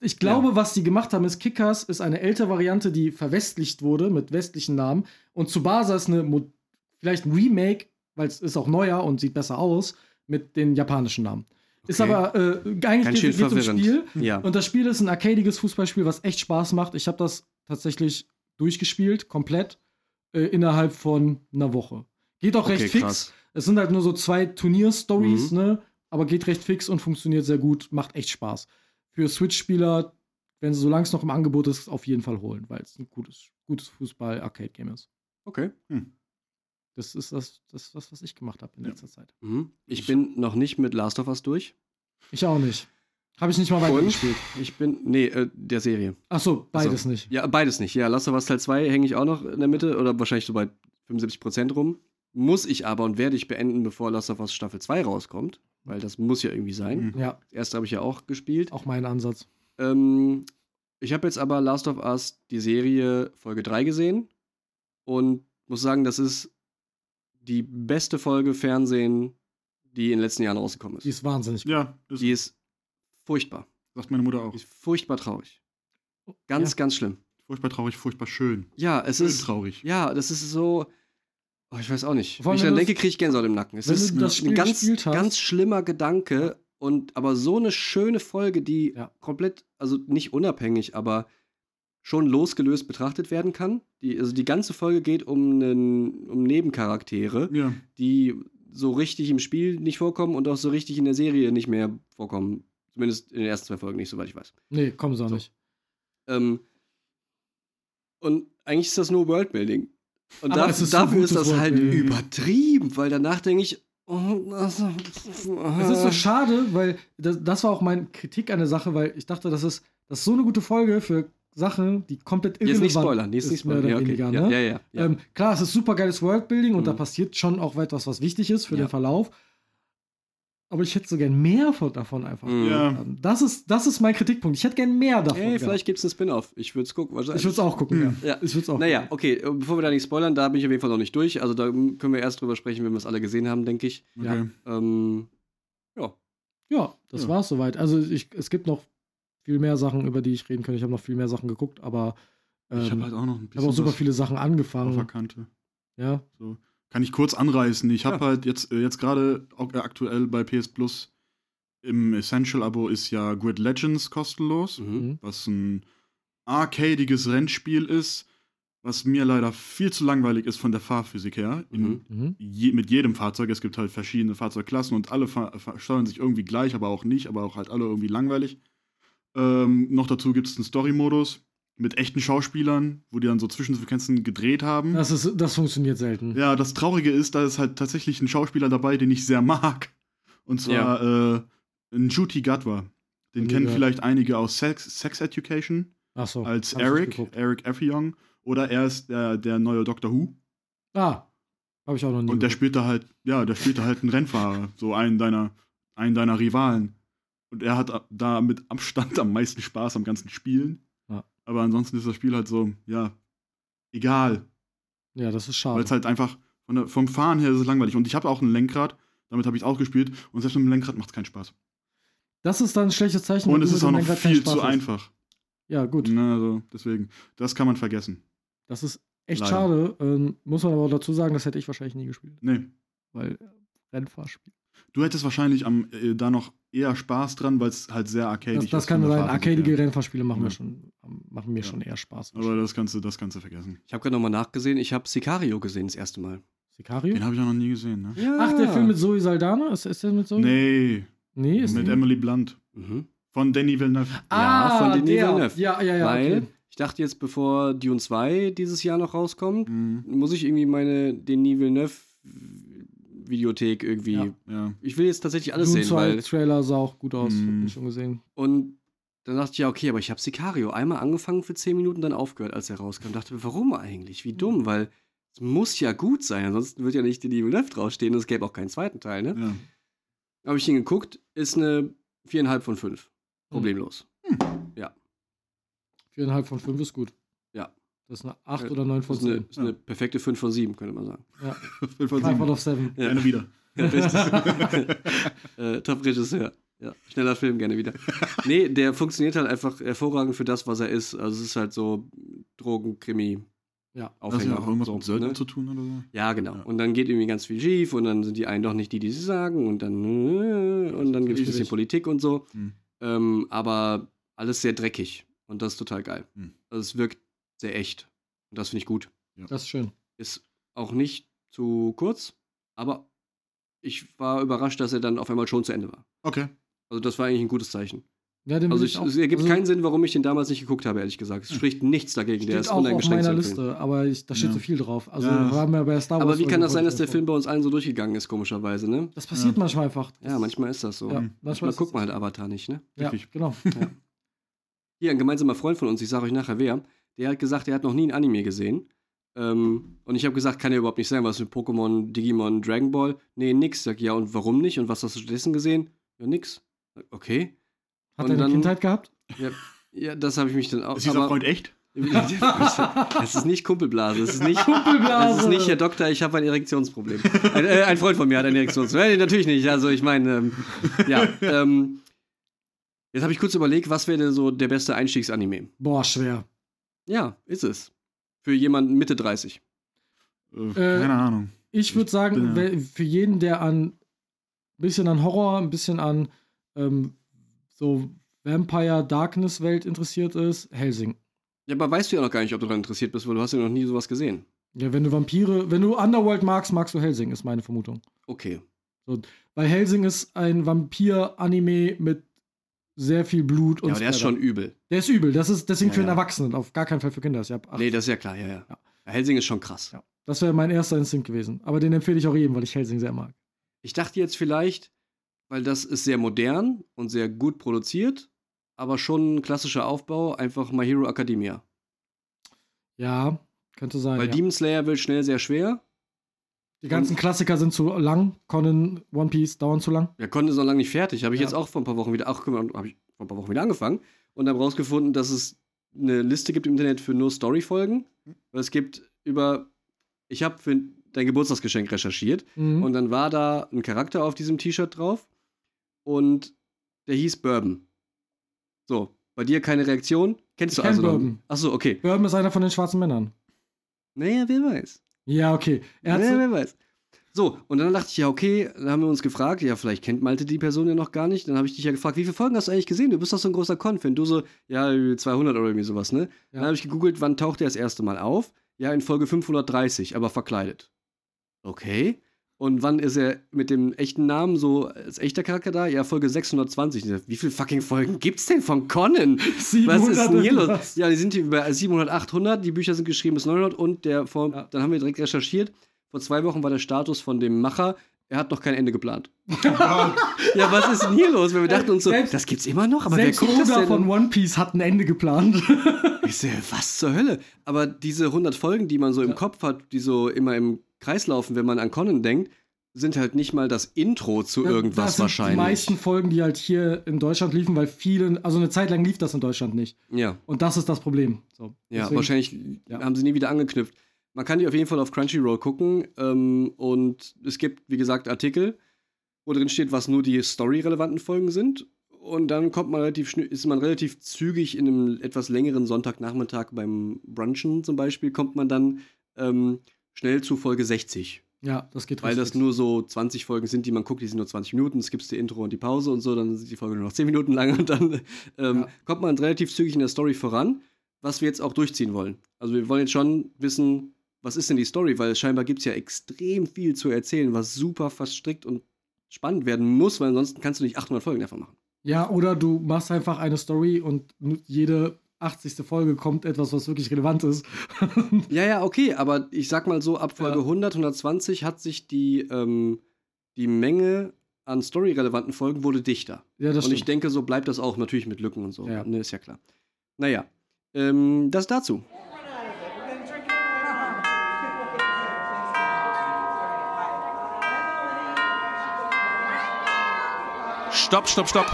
Ich glaube, was die gemacht haben, ist Kickers ist eine ältere Variante, die verwestlicht wurde mit westlichen Namen. Und Tsubasa ist eine, Mo- vielleicht ein Remake, weil es ist auch neuer und sieht besser aus, mit den japanischen Namen. Ist Okay. aber äh, eigentlich geht verwirrend. Spiel. ja. Und das Spiel ist ein arcadiges Fußballspiel, was echt Spaß macht. Ich habe das tatsächlich durchgespielt, komplett, äh, innerhalb von einer Woche. Geht auch recht Okay, fix. krass. Es sind halt nur so zwei Turnierstories, Mhm. ne? Aber geht recht fix und funktioniert sehr gut, macht echt Spaß. Für Switch-Spieler wenn sie, solange es noch im Angebot ist, auf jeden Fall holen, weil es ein gutes, gutes Fußball-Arcade-Game ist. Okay. Das ist das, das, das was ich gemacht habe in Ja. letzter Zeit. Mhm. Ich bin noch nicht mit Last of Us durch. Ich auch nicht. Habe ich nicht mal weitergespielt. ich bin, nee, äh, der Serie. Achso, beides Also, nicht. Ja, beides nicht. Ja, Last of Us Teil 2 hänge ich auch noch in der Mitte oder wahrscheinlich so bei 75% rum. Muss ich aber und werde ich beenden, bevor Last of Us Staffel 2 rauskommt. Weil das muss ja irgendwie sein. Mhm. Ja, Das erste habe ich ja auch gespielt. auch mein Ansatz. Ähm, ich habe jetzt aber Last of Us, die Serie Folge 3 gesehen und muss sagen, das ist die beste Folge Fernsehen, die in den letzten Jahren rausgekommen ist. Die ist wahnsinnig gut. Ja, das Die ist furchtbar. sagt meine Mutter auch. Die ist furchtbar traurig. Ganz, Ja. ganz schlimm. Furchtbar traurig, furchtbar schön. Ja, es Schön ist. traurig. Ja, das ist so. Oh, ich weiß auch nicht. Wenn ich dann denke, kriege ich Gänsehaut im Nacken. Es ist ein ganz, ganz schlimmer Gedanke und aber so eine schöne Folge, die Ja. komplett, also nicht unabhängig, aber schon losgelöst betrachtet werden kann. Die, also die ganze Folge geht um, einen, um Nebencharaktere, Ja. die so richtig im Spiel nicht vorkommen und auch so richtig in der Serie nicht mehr vorkommen. Zumindest in den ersten zwei Folgen nicht, soweit ich weiß. Nee, kommen sie auch So. nicht. Ähm, und eigentlich ist das nur Worldbuilding. Und da, ist dafür ist das halt übertrieben, weil danach denke ich, oh, das, Es ist so schade, weil das, das war auch meine Kritik an der Sache, weil ich dachte, das ist, das ist so eine gute Folge für Sachen, die komplett Jetzt irrelevant nicht spoilern, jetzt nicht ist, mehr spoilern. oder Ja, okay. weniger. ja, Ne? ja, ja, ja. Ähm, klar, es ist super geiles Worldbuilding und da Mhm. passiert schon auch etwas, was wichtig ist für Ja. den Verlauf. Aber ich hätte so gern mehr von, davon einfach. Mhm. Ja. Ähm, Das ist, das ist mein Kritikpunkt. Ich hätte gern mehr davon. Ey, gehabt. vielleicht gibt es einen Spin-off. Ich würde es gucken. Wahrscheinlich. Ich würde es auch gucken, Mhm. ja. Ja. Ich würde es auch Naja, gucken. okay, äh, bevor wir da nicht spoilern, da bin ich auf jeden Fall noch nicht durch. Also da können wir erst drüber sprechen, wenn wir es alle gesehen haben, denke ich. Okay. Ähm, ja. Ja, das Ja. war's soweit. Also ich, es gibt noch viel mehr Sachen, über die ich reden kann. Ich habe noch viel mehr Sachen geguckt, aber ähm, Ich habe halt auch noch ein bisschen auch super viele Sachen auf der angefangen. Kante. Ja, So. Kann ich kurz anreißen. Ich habe Ja. halt jetzt, äh, jetzt gerade auch, äh, aktuell bei PS Plus im Essential-Abo ist ja Grid Legends kostenlos, Mhm. Mhm. was ein arcadiges Rennspiel ist, was mir leider viel zu langweilig ist von der Fahrphysik her. In, Mhm. Mhm. je, mit jedem Fahrzeug. Es gibt halt verschiedene Fahrzeugklassen und alle fa- steuern sich irgendwie gleich, aber auch nicht, aber auch halt alle irgendwie langweilig. Ähm, noch dazu gibt es einen Story-Modus mit echten Schauspielern, wo die dann so Zwischensequenzen gedreht haben. Das, ist, das funktioniert selten. Ja, das Traurige ist, da ist halt tatsächlich ein Schauspieler dabei, den ich sehr mag. Und zwar äh, ein Njuti Gatwa. Den Nie kennen gehört. vielleicht einige aus Sex, Sex Education Ach so. als Eric. Eric Effiong. Oder er ist der, der neue Doctor Who. Ah, habe ich auch noch nie. Und der spielt da halt, ja, der spielt da halt einen Rennfahrer, so einen deiner, einen deiner Rivalen. Und er hat da mit Abstand am meisten Spaß am ganzen Spielen. Ja. Aber ansonsten ist das Spiel halt so, ja, egal. Ja, das ist Weil schade. es halt einfach von der, vom Fahren her ist es langweilig. Und ich habe auch ein Lenkrad, damit habe ich auch gespielt. Und selbst mit dem Lenkrad macht es keinen Spaß. Das ist dann ein schlechtes Zeichen. Und es ist auch noch Lenkrad viel zu hast. einfach. Ja, gut. Na, also deswegen, das kann man vergessen. Das ist echt Leider. schade. Ähm, muss man aber auch dazu sagen, das hätte ich wahrscheinlich nie gespielt. Nee. Weil äh, Rennfahrspiel. Du hättest wahrscheinlich am, äh, da noch eher Spaß dran, weil es halt sehr Das, ist. das kann von der sein. Arcadige her. Rennfahrspiele machen, Ja. mir schon, machen mir Ja. schon eher Spaß. Aber das kannst du, das kannst du vergessen. Ich habe gerade nochmal nachgesehen. Ich habe Sicario gesehen das erste Mal. Sicario? Den habe ich auch noch nie gesehen, ne? Ja. Ach, der Film mit Zoe Saldana? Ist, ist der mit Zoe? Nee, Nee, ist mit nicht. Emily Blunt. Mhm. Von Danny Villeneuve. Ah, von Denis der. Villeneuve. Ja, ja, ja. Weil okay. ich dachte jetzt, bevor Dune 2 dieses Jahr noch rauskommt, Mhm. muss ich irgendwie meine Denis Villeneuve Videothek irgendwie. Ja. Ja. Ich will jetzt tatsächlich alles Dune sehen, 2 weil Trailer sah auch gut aus. Mm. Hab ich schon gesehen. und dann dachte ich ja, okay, aber ich habe Sicario einmal angefangen für 10 Minuten, dann aufgehört, als er rauskam. Dachte, warum eigentlich? Wie dumm, weil es muss ja gut sein, ansonsten wird ja nicht Denis Villeneuve draufstehen und es gäbe auch keinen zweiten Teil, ne? ja. Habe ich ihn geguckt, ist eine 4,5 von 5. Problemlos. Viereinhalb von fünf ist gut. Das ist eine acht Ja, oder neun von Das ist eine, zehn. ist eine perfekte 5 von 7, könnte man sagen. Ja. (laughs) Fünf von Five sieben. out of seven. Ja. Gerne wieder. Ja, (laughs) (laughs) äh, Top-Regisseur. Ja, schneller Film, gerne wieder. Nee, der funktioniert halt einfach hervorragend für das, was er ist. Also es ist halt so Drogenkrimi. Ja. Hast du Aufhänger. ja auch irgendwas so, mit Söldner ne? zu tun oder so? Ja, genau. Ja. Und dann geht irgendwie ganz viel schief und dann sind die einen doch nicht die, die sie sagen und dann äh, und dann gibt es ein bisschen. Politik und so. Hm. Ähm, aber alles sehr dreckig und das ist total geil. Hm. Also es wirkt sehr echt und das finde ich gut. Das ist schön. Ist auch nicht zu kurz, aber ich war überrascht, dass er dann auf einmal schon zu Ende war. Okay. Also das war eigentlich ein gutes Zeichen. Ja, den Also ich ich, auch- es ergibt also- keinen Sinn, warum ich den damals nicht geguckt habe, ehrlich gesagt. Es spricht nichts dagegen. Der Steht ist auch auf meiner. Liste, aber ich, da steht Ja. so viel drauf. Also Ja. wir haben ja bei Star Wars. Aber wie kann das sein, dass der Film bei uns allen so durchgegangen ist, komischerweise, ne? Das passiert Ja. manchmal einfach. Ja, manchmal ist das so. Ja, manchmal manchmal guckt das- man halt Avatar nicht, ne? Ja, Richtig. genau. Hier, ein gemeinsamer Freund von uns, ich sage euch nachher wer, der hat gesagt, er hat noch nie ein Anime gesehen. Ähm, und ich habe gesagt, kann ja überhaupt nicht sein, was mit Pokémon, Digimon, Dragon Ball? Nee, nix. Sag, ja, und warum nicht? Und was hast du stattdessen gesehen? Ja, nix. Okay. Hat er eine dann- Kindheit gehabt? Ja, ja das habe ich mich dann auch. Ist dieser Freund echt? (laughs) Es ist nicht Kumpelblase. Es ist nicht, Kumpelblase. es ist nicht, Herr Doktor, ich habe ein Erektionsproblem. Ein, äh, ein Freund von mir hat ein Erektionsproblem. Nee, natürlich nicht. Also, ich meine, ähm, ja. Ähm, jetzt habe ich kurz überlegt, was wäre denn so der beste Einstiegsanime? Boah, schwer. Ja, ist es. Für jemanden Mitte 30. Äh, keine Ahnung. Ich würde sagen, bin ja- für jeden, der an ein bisschen an Horror, ein bisschen an ähm, so Vampire Darkness Welt interessiert ist, Helsing. Ja, aber weißt du ja noch gar nicht, ob du daran interessiert bist, weil du hast ja noch nie sowas gesehen. Ja, wenn du Vampire, wenn du Underworld magst, magst du Helsing, ist meine Vermutung. Okay. Weil Helsing ist ein Vampir-Anime mit sehr viel Blut und Ja, aber der ist schon übel. Der ist übel. Das ist deswegen Ja, für einen ja. Erwachsenen, auf gar keinen Fall für Kinder. Ist ja, Nee, das ist ja klar, ja, ja. Ja. Helsing ist schon krass. ja. Das wäre mein erster Instinkt gewesen. Aber den empfehle ich auch jedem, weil ich Helsing sehr mag. Ich dachte jetzt vielleicht, weil das ist sehr modern und sehr gut produziert, aber schon ein klassischer Aufbau, einfach My Hero Academia. Ja, könnte sein. Weil. Demon Slayer wird schnell sehr schwer. Die ganzen Klassiker sind zu lang. Conan, One Piece dauern zu lang. Der Konnte ist noch lange nicht fertig. Habe ich Ja. jetzt auch vor ein paar Wochen wieder, auch habe ich vor ein paar Wochen wieder angefangen und habe rausgefunden, dass es eine Liste gibt im Internet für nur Storyfolgen. Es gibt über, ich habe für dein Geburtstagsgeschenk recherchiert Mhm. und dann war da ein Charakter auf diesem T-Shirt drauf und der hieß Bourbon. So, bei dir keine Reaktion? Kennst Ich du kenn also? Bourbon. Achso, okay. Bourbon ist einer von den schwarzen Männern. Naja, wer weiß. Ja, okay. Er hat so, wer weiß. So, und dann dachte ich, ja, okay, dann haben wir uns gefragt, ja, vielleicht kennt Malte die Person ja noch gar nicht. Dann habe ich dich ja gefragt, wie viele Folgen hast du eigentlich gesehen? Du bist doch so ein großer Con-Fan. Du so, ja, 200 oder irgendwie sowas, ne? Ja. Dann habe ich gegoogelt, wann taucht er das erste Mal auf? Ja, in Folge 530, aber verkleidet. Okay. Und wann ist er mit dem echten Namen so als echter Charakter da? Ja, Folge 620. Ich dachte, Wie viele fucking Folgen gibt's denn von Conan? Was ist denn hier los? Ja, die sind hier über 700, 800, die Bücher sind geschrieben bis 900 und der vor, Ja. dann haben wir direkt recherchiert. Vor zwei Wochen war der Status von dem Macher, er hat noch kein Ende geplant. (laughs) ja, was ist denn hier los? Weil wir dachten uns so, Selbst- das gibt's immer noch, aber Selbst wer guckt das denn? von One Piece hat ein Ende geplant. Ich sehe, was zur Hölle? Aber diese 100 Folgen, die man so im Ja. Kopf hat, die so immer im Kreis laufen, wenn man an Conan denkt, sind halt nicht mal das Intro zu irgendwas das sind wahrscheinlich. Die meisten Folgen, die halt hier in Deutschland liefen, weil viele, also eine Zeit lang lief das in Deutschland nicht. ja. Und das ist das Problem. So, Ja, deswegen- wahrscheinlich ja. haben sie nie wieder angeknüpft. Man kann die auf jeden Fall auf Crunchyroll gucken ähm, und es gibt, wie gesagt, Artikel, wo drin steht, was nur die story-relevanten Folgen sind. Und dann kommt man relativ schnell, ist man relativ zügig in einem etwas längeren Sonntagnachmittag beim Brunchen zum Beispiel, kommt man dann ähm, schnell zu Folge 60. Ja, das geht Weil das richtig. nur so 20 Folgen sind, die man guckt, die sind nur 20 Minuten, es gibt die Intro und die Pause und so, dann sind die Folge nur noch 10 Minuten lang und dann ähm, Ja. kommt man relativ zügig in der Story voran, was wir jetzt auch durchziehen wollen. Also wir wollen jetzt schon wissen, was ist denn die Story, weil scheinbar gibt es ja extrem viel zu erzählen, was super verstrickt und spannend werden muss, weil ansonsten kannst du nicht 800 Folgen davon machen. Ja, oder du machst einfach eine Story und jede 80. Folge kommt etwas, was wirklich relevant ist. (laughs) Ja, ja, okay, aber ich sag mal so, ab Folge Ja. 100, 120 hat sich die, ähm, die Menge an storyrelevanten Folgen wurde dichter. ja, das und ich stimmt. denke, so bleibt das auch natürlich mit Lücken und so. Ja. Ne, ist ja klar. Naja, ähm, das dazu. Stopp, stopp, stopp.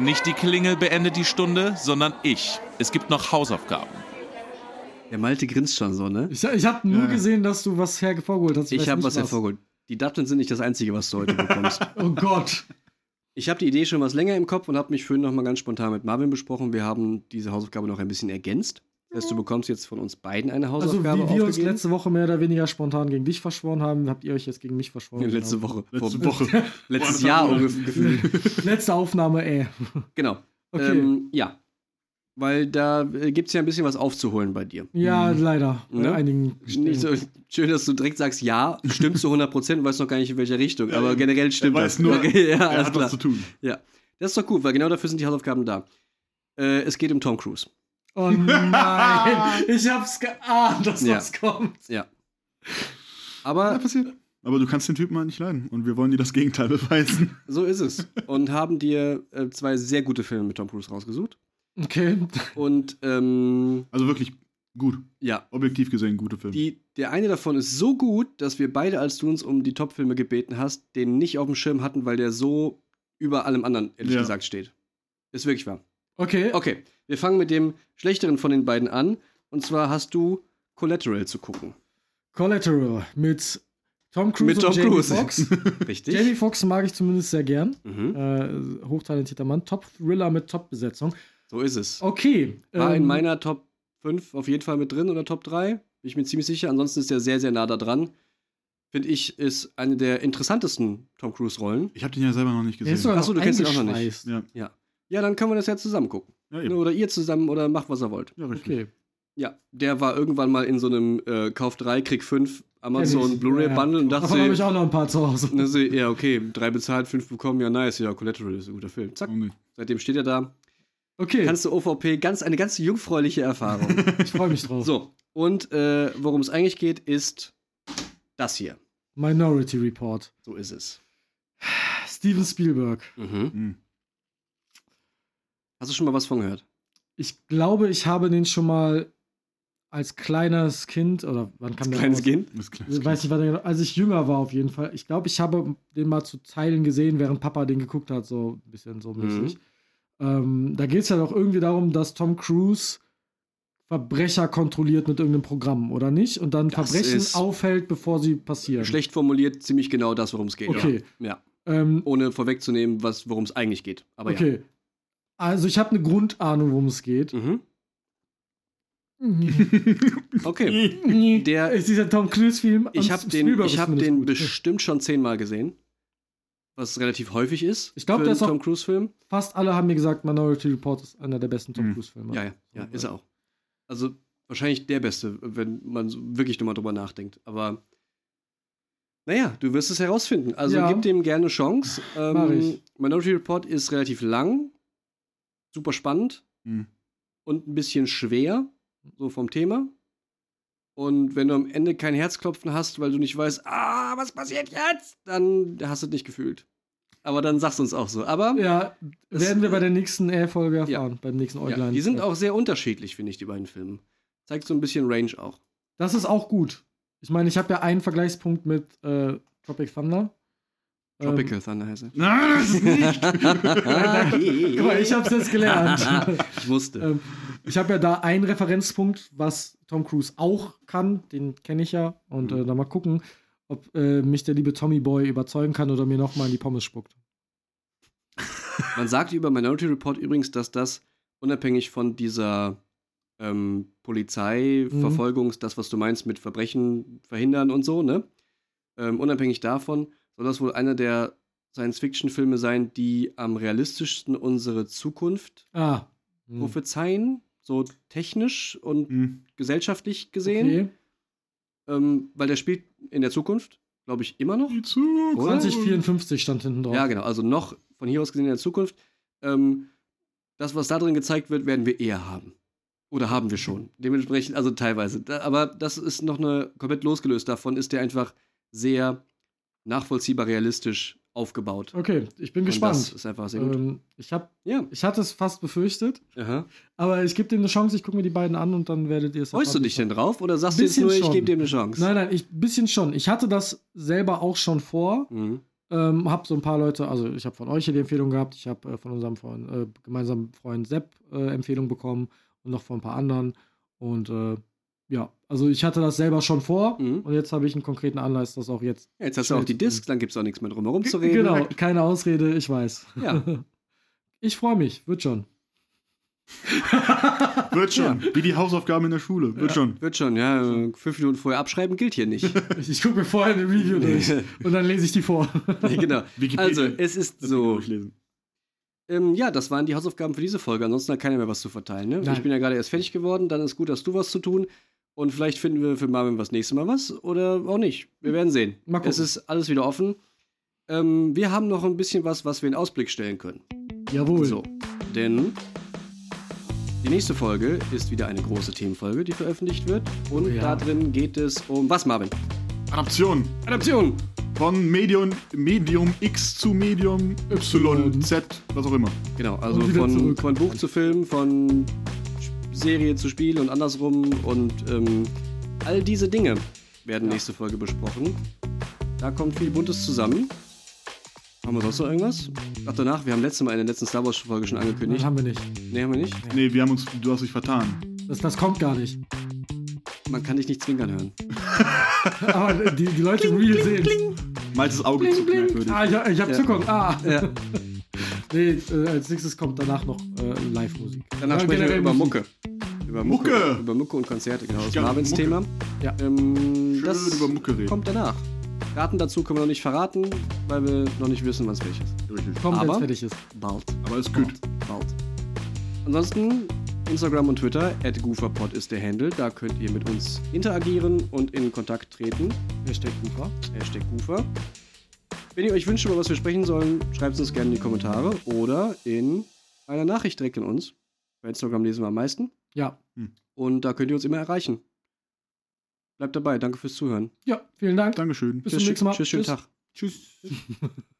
Nicht die Klingel beendet die Stunde, sondern ich. Es gibt noch Hausaufgaben. Der Malte grinst schon so, ne? Ich, ich habe nur Ja. gesehen, dass du was hervorgeholt hast. Ich weiß habe nicht was hervorgeholt. Die Dublins sind nicht das Einzige, was du heute bekommst. (laughs) Oh Gott. ich habe die Idee schon was länger im Kopf und habe mich vorhin noch mal ganz spontan mit Marvin besprochen. Wir haben diese Hausaufgabe noch ein bisschen ergänzt. Das heißt, du bekommst jetzt von uns beiden eine Also, Hausaufgabe wie wir uns letzte Woche mehr oder weniger spontan gegen dich verschworen haben, habt ihr euch jetzt gegen mich verschworen. Ja, letzte Genau. Woche. Letzte Vor- Woche. (laughs) Letztes Jahr ungefähr. (laughs) Letzte Aufnahme, ey. genau. Okay. Ähm, ja. Weil da äh, gibt es ja ein bisschen was aufzuholen bei dir. ja, leider. Bei Ne? einigen Nicht so schön, dass du direkt sagst, ja, stimmt zu 100 Prozent, weißt noch gar nicht in welche Richtung, aber generell Er stimmt weiß das. nur, okay, ja, er alles hat klar. was zu tun. Ja. Das ist doch gut, weil genau dafür sind die Hausaufgaben da. Äh, es geht um Tom Cruise. Oh nein, (laughs) ich hab's geahnt, dass Ja. was kommt. Ja. Ja, Aber passiert. Aber du kannst den Typen halt nicht leiden. Und wir wollen dir das Gegenteil (laughs) beweisen. so ist es. Und haben dir äh, zwei sehr gute Filme mit Tom Cruise rausgesucht. Okay. Und ähm, Also wirklich gut. ja, Objektiv gesehen, gute Filme. die, der eine davon ist so gut, dass wir beide, als du uns um die Top-Filme gebeten hast, den nicht auf dem Schirm hatten, weil der so über allem anderen, ehrlich Ja. gesagt, steht. Ist wirklich wahr. Okay. Okay, wir fangen mit dem schlechteren von den beiden an. Und zwar hast du Collateral zu gucken. Collateral mit Tom Cruise Mit Tom und Jamie Cruise. Foxx. (laughs) Richtig? Jamie Foxx mag ich zumindest sehr gern. Mhm. Äh, hochtalentierter Mann. Top-Thriller mit Top-Besetzung. So ist es. Okay. War in ähm, meiner Top 5 auf jeden Fall mit drin oder Top 3. Bin ich mir ziemlich sicher. Ansonsten ist er sehr, sehr nah da dran. Finde ich, ist eine der interessantesten Tom Cruise-Rollen. Ich habe den ja selber noch nicht gesehen. sogar Ach so, noch du kennst ihn auch noch nicht. Ja, Ja. Ja, dann können wir das ja zusammen gucken. Ja eben. Oder ihr zusammen oder macht, was ihr wollt. Ja, richtig. Okay. Ja, der war irgendwann mal in so einem äh, Kauf 3, Krieg 5 Amazon Kenn ich. Blu-ray-Bundle und Davon habe ich dachte, auch noch ein paar zu Hause. ne, so, ja, okay, drei bezahlt, fünf bekommen, ja, nice, ja, Collateral ist ein guter Film. Zack, nicht? seitdem steht er da. Okay, Kannst du OVP, ganz, eine ganz jungfräuliche Erfahrung. (laughs) ich freue mich drauf. so, und äh, worum es eigentlich geht, ist das hier. Minority Report. So ist es. Steven Spielberg. Mhm. Hm. Hast du schon mal was von gehört? Ich glaube, ich habe den schon mal als kleines Kind oder wann kam der Kleines? Kind? Klar. Ich weiß nicht, wann genau, als ich jünger war auf jeden Fall. Ich glaube, ich habe den mal zu Teilen gesehen, während Papa den geguckt hat, so ein bisschen so mäßig. Ähm, da geht es ja doch irgendwie darum, dass Tom Cruise Verbrecher kontrolliert mit irgendeinem Programm, oder nicht? Und dann Das Verbrechen aufhält, bevor sie passieren. Schlecht formuliert, ziemlich genau das, worum es geht. Okay. Ja. ja. Ähm, Ohne vorwegzunehmen, was- worum es eigentlich geht. Aber okay. Also ich habe eine Grundahnung, worum es geht. Mhm. (laughs) Okay. Der- ist dieser Tom Cruise-Film. Ich und habe den, ich hab den gut. bestimmt schon zehnmal gesehen. Was relativ häufig ist. Ich glaub, für der ist auch- Tom Cruise-Film. Fast alle haben mir gesagt, Minority Report ist einer der besten Tom Mhm. Cruise-Filme. Ja, ja, ja, ist er auch. Also wahrscheinlich der beste, wenn man so wirklich nochmal drüber nachdenkt. Aber naja, du wirst es herausfinden. Also Ja. gib dem gerne eine Chance. Ähm, Mach ich. Minority Report ist relativ lang, super spannend Hm. und ein bisschen schwer, so vom Thema. Und wenn du am Ende kein Herzklopfen hast, weil du nicht weißt, ah, was passiert jetzt, dann hast du es nicht gefühlt. Aber dann sagst du uns auch so. Aber Ja, werden wir bei der nächsten Air-Folge erfahren, beim nächsten ja, Äuglein. die sind auch sehr unterschiedlich, finde ich, die beiden Filme. Zeigt so ein bisschen Range auch. Das ist auch gut. Ich meine, ich habe ja einen Vergleichspunkt mit äh, Tropic Thunder. Tropical Thunder heißt er. Nein, das ist nicht. (laughs) Ähm, guck mal, ich habe es jetzt gelernt. (laughs) ich musste. ähm, ich habe ja da einen Referenzpunkt, was Tom Cruise auch kann. Den kenne ich ja. Und Mhm. äh, dann mal gucken, ob äh, mich der liebe Tommy Boy überzeugen kann oder mir nochmal in die Pommes spuckt. Man sagt über Minority Report übrigens, dass das unabhängig von dieser ähm, Polizeiverfolgungs, das, was du meinst mit Verbrechen verhindern und so, ne? Ähm, unabhängig davon soll das wohl einer der Science-Fiction-Filme sein, die am realistischsten unsere Zukunft Ah. Hm. prophezeien, so technisch und Hm. gesellschaftlich gesehen, Okay. ähm, weil der spielt in der Zukunft, glaube ich, immer noch. Die Zukunft. Oder? 2054 stand hinten drauf. Ja, genau. Also noch von hier aus gesehen in der Zukunft. Ähm, das, was da drin gezeigt wird, werden wir eher haben. Oder haben wir schon. Dementsprechend, also teilweise. Da, aber das ist noch eine komplett losgelöst davon, ist der einfach sehr nachvollziehbar realistisch aufgebaut. Okay, ich bin Und gespannt. Das ist einfach sehr gut. Ähm, ich, hab, ja. ich hatte es fast befürchtet, Aha. aber ich gebe dem eine Chance. Ich gucke mir die beiden an und dann werdet ihr es Freust du dich denn drauf oder sagst du jetzt nur, ich schon. gebe dem eine Chance? Nein, nein, ich bisschen schon. Ich hatte das selber auch schon vor. Mhm. Ähm, hab so ein paar Leute, also ich habe von euch hier die Empfehlung gehabt, ich habe äh, von unserem Freund, äh, gemeinsamen Freund Sepp äh, Empfehlung bekommen und noch von ein paar anderen. Und äh, ja, also ich hatte das selber schon vor Mhm. und jetzt habe ich einen konkreten Anlass, das auch jetzt. Ja, jetzt hast du auch die Discs, dann gibt es auch nichts mehr drum herum zu reden. Genau, keine Ausrede, ich weiß. Ja. (laughs) Ich freue mich, wird schon. (laughs) Wird schon. Wie die Hausaufgaben in der Schule. Wird schon. Wird schon, ja. Fünf Minuten vorher abschreiben gilt hier nicht. Ich, (laughs) ich gucke mir vorher eine Review durch und dann lese ich die vor. genau. Wikipedia. Also, es ist Das so. Ähm, ja, das waren die Hausaufgaben für diese Folge. Ansonsten hat keiner mehr was zu verteilen. Ne? Ich bin ja gerade erst fertig geworden. Dann ist gut, dass du was zu tun. Und vielleicht finden wir für Marvin was nächste Mal was oder auch nicht. Wir werden sehen. Mal gucken. Es ist alles wieder offen. Ähm, wir haben noch ein bisschen was, was wir in Ausblick stellen können. Jawohl. So, denn die nächste Folge ist wieder eine große Themenfolge, die veröffentlicht wird. Und Oh ja. da drin geht es um was, Marvin? Adaption Adaption! von Medium, Medium X zu Medium Y, Z, was auch immer. Genau, also von, zurück. von Buch zu Film, von Serie zu Spiel und andersrum. Und ähm, all diese Dinge werden Ja. nächste Folge besprochen. Da kommt viel Buntes zusammen. Haben wir sonst noch irgendwas? Ach, danach, wir haben letztes Mal in der letzten Star Wars Folge schon Nein, angekündigt. haben wir nicht. Nee, haben wir nicht. Nee, wir haben uns, du hast dich vertan. Das, das kommt gar nicht. Man kann dich nicht zwinkern hören. (laughs) Aber die, die Leute im Real sehen. Maltes Auge Bling, zuckt bling. merkwürdig. Ah, ich, hab- ich hab Ja. Zuckung. Ah. Ja. (laughs) Nee, äh, als nächstes kommt danach noch äh, Live-Musik. Danach Ja, sprechen wir über. Mucke. Über Mucke. Mucke! Über Mucke und Konzerte, genau. Das ist Marvins Mucke. Thema. Ja. Ähm, Schön das über Mucke reden. kommt danach. Daten dazu können wir noch nicht verraten, weil wir noch nicht wissen, was welches. Richtig. Kommt, wenn Aber- es fertig ist. Bald. Aber ist gut. Bald. Ansonsten Instagram und Twitter, gooferpod ist der Handle. Da könnt ihr mit uns interagieren und in Kontakt treten. Hashtag Ufer. Hashtag Goofer. Wenn ihr euch wünscht, über was wir sprechen sollen, schreibt es uns gerne in die Kommentare oder in einer Nachricht direkt an uns. Bei Instagram lesen wir am meisten. Ja. Und da könnt ihr uns immer erreichen. Bleibt dabei. Danke fürs Zuhören. Ja, vielen Dank. Dankeschön. Bis zum nächsten Mal. Tschüss, schönen Tschüss. Tag. Tschüss. (laughs)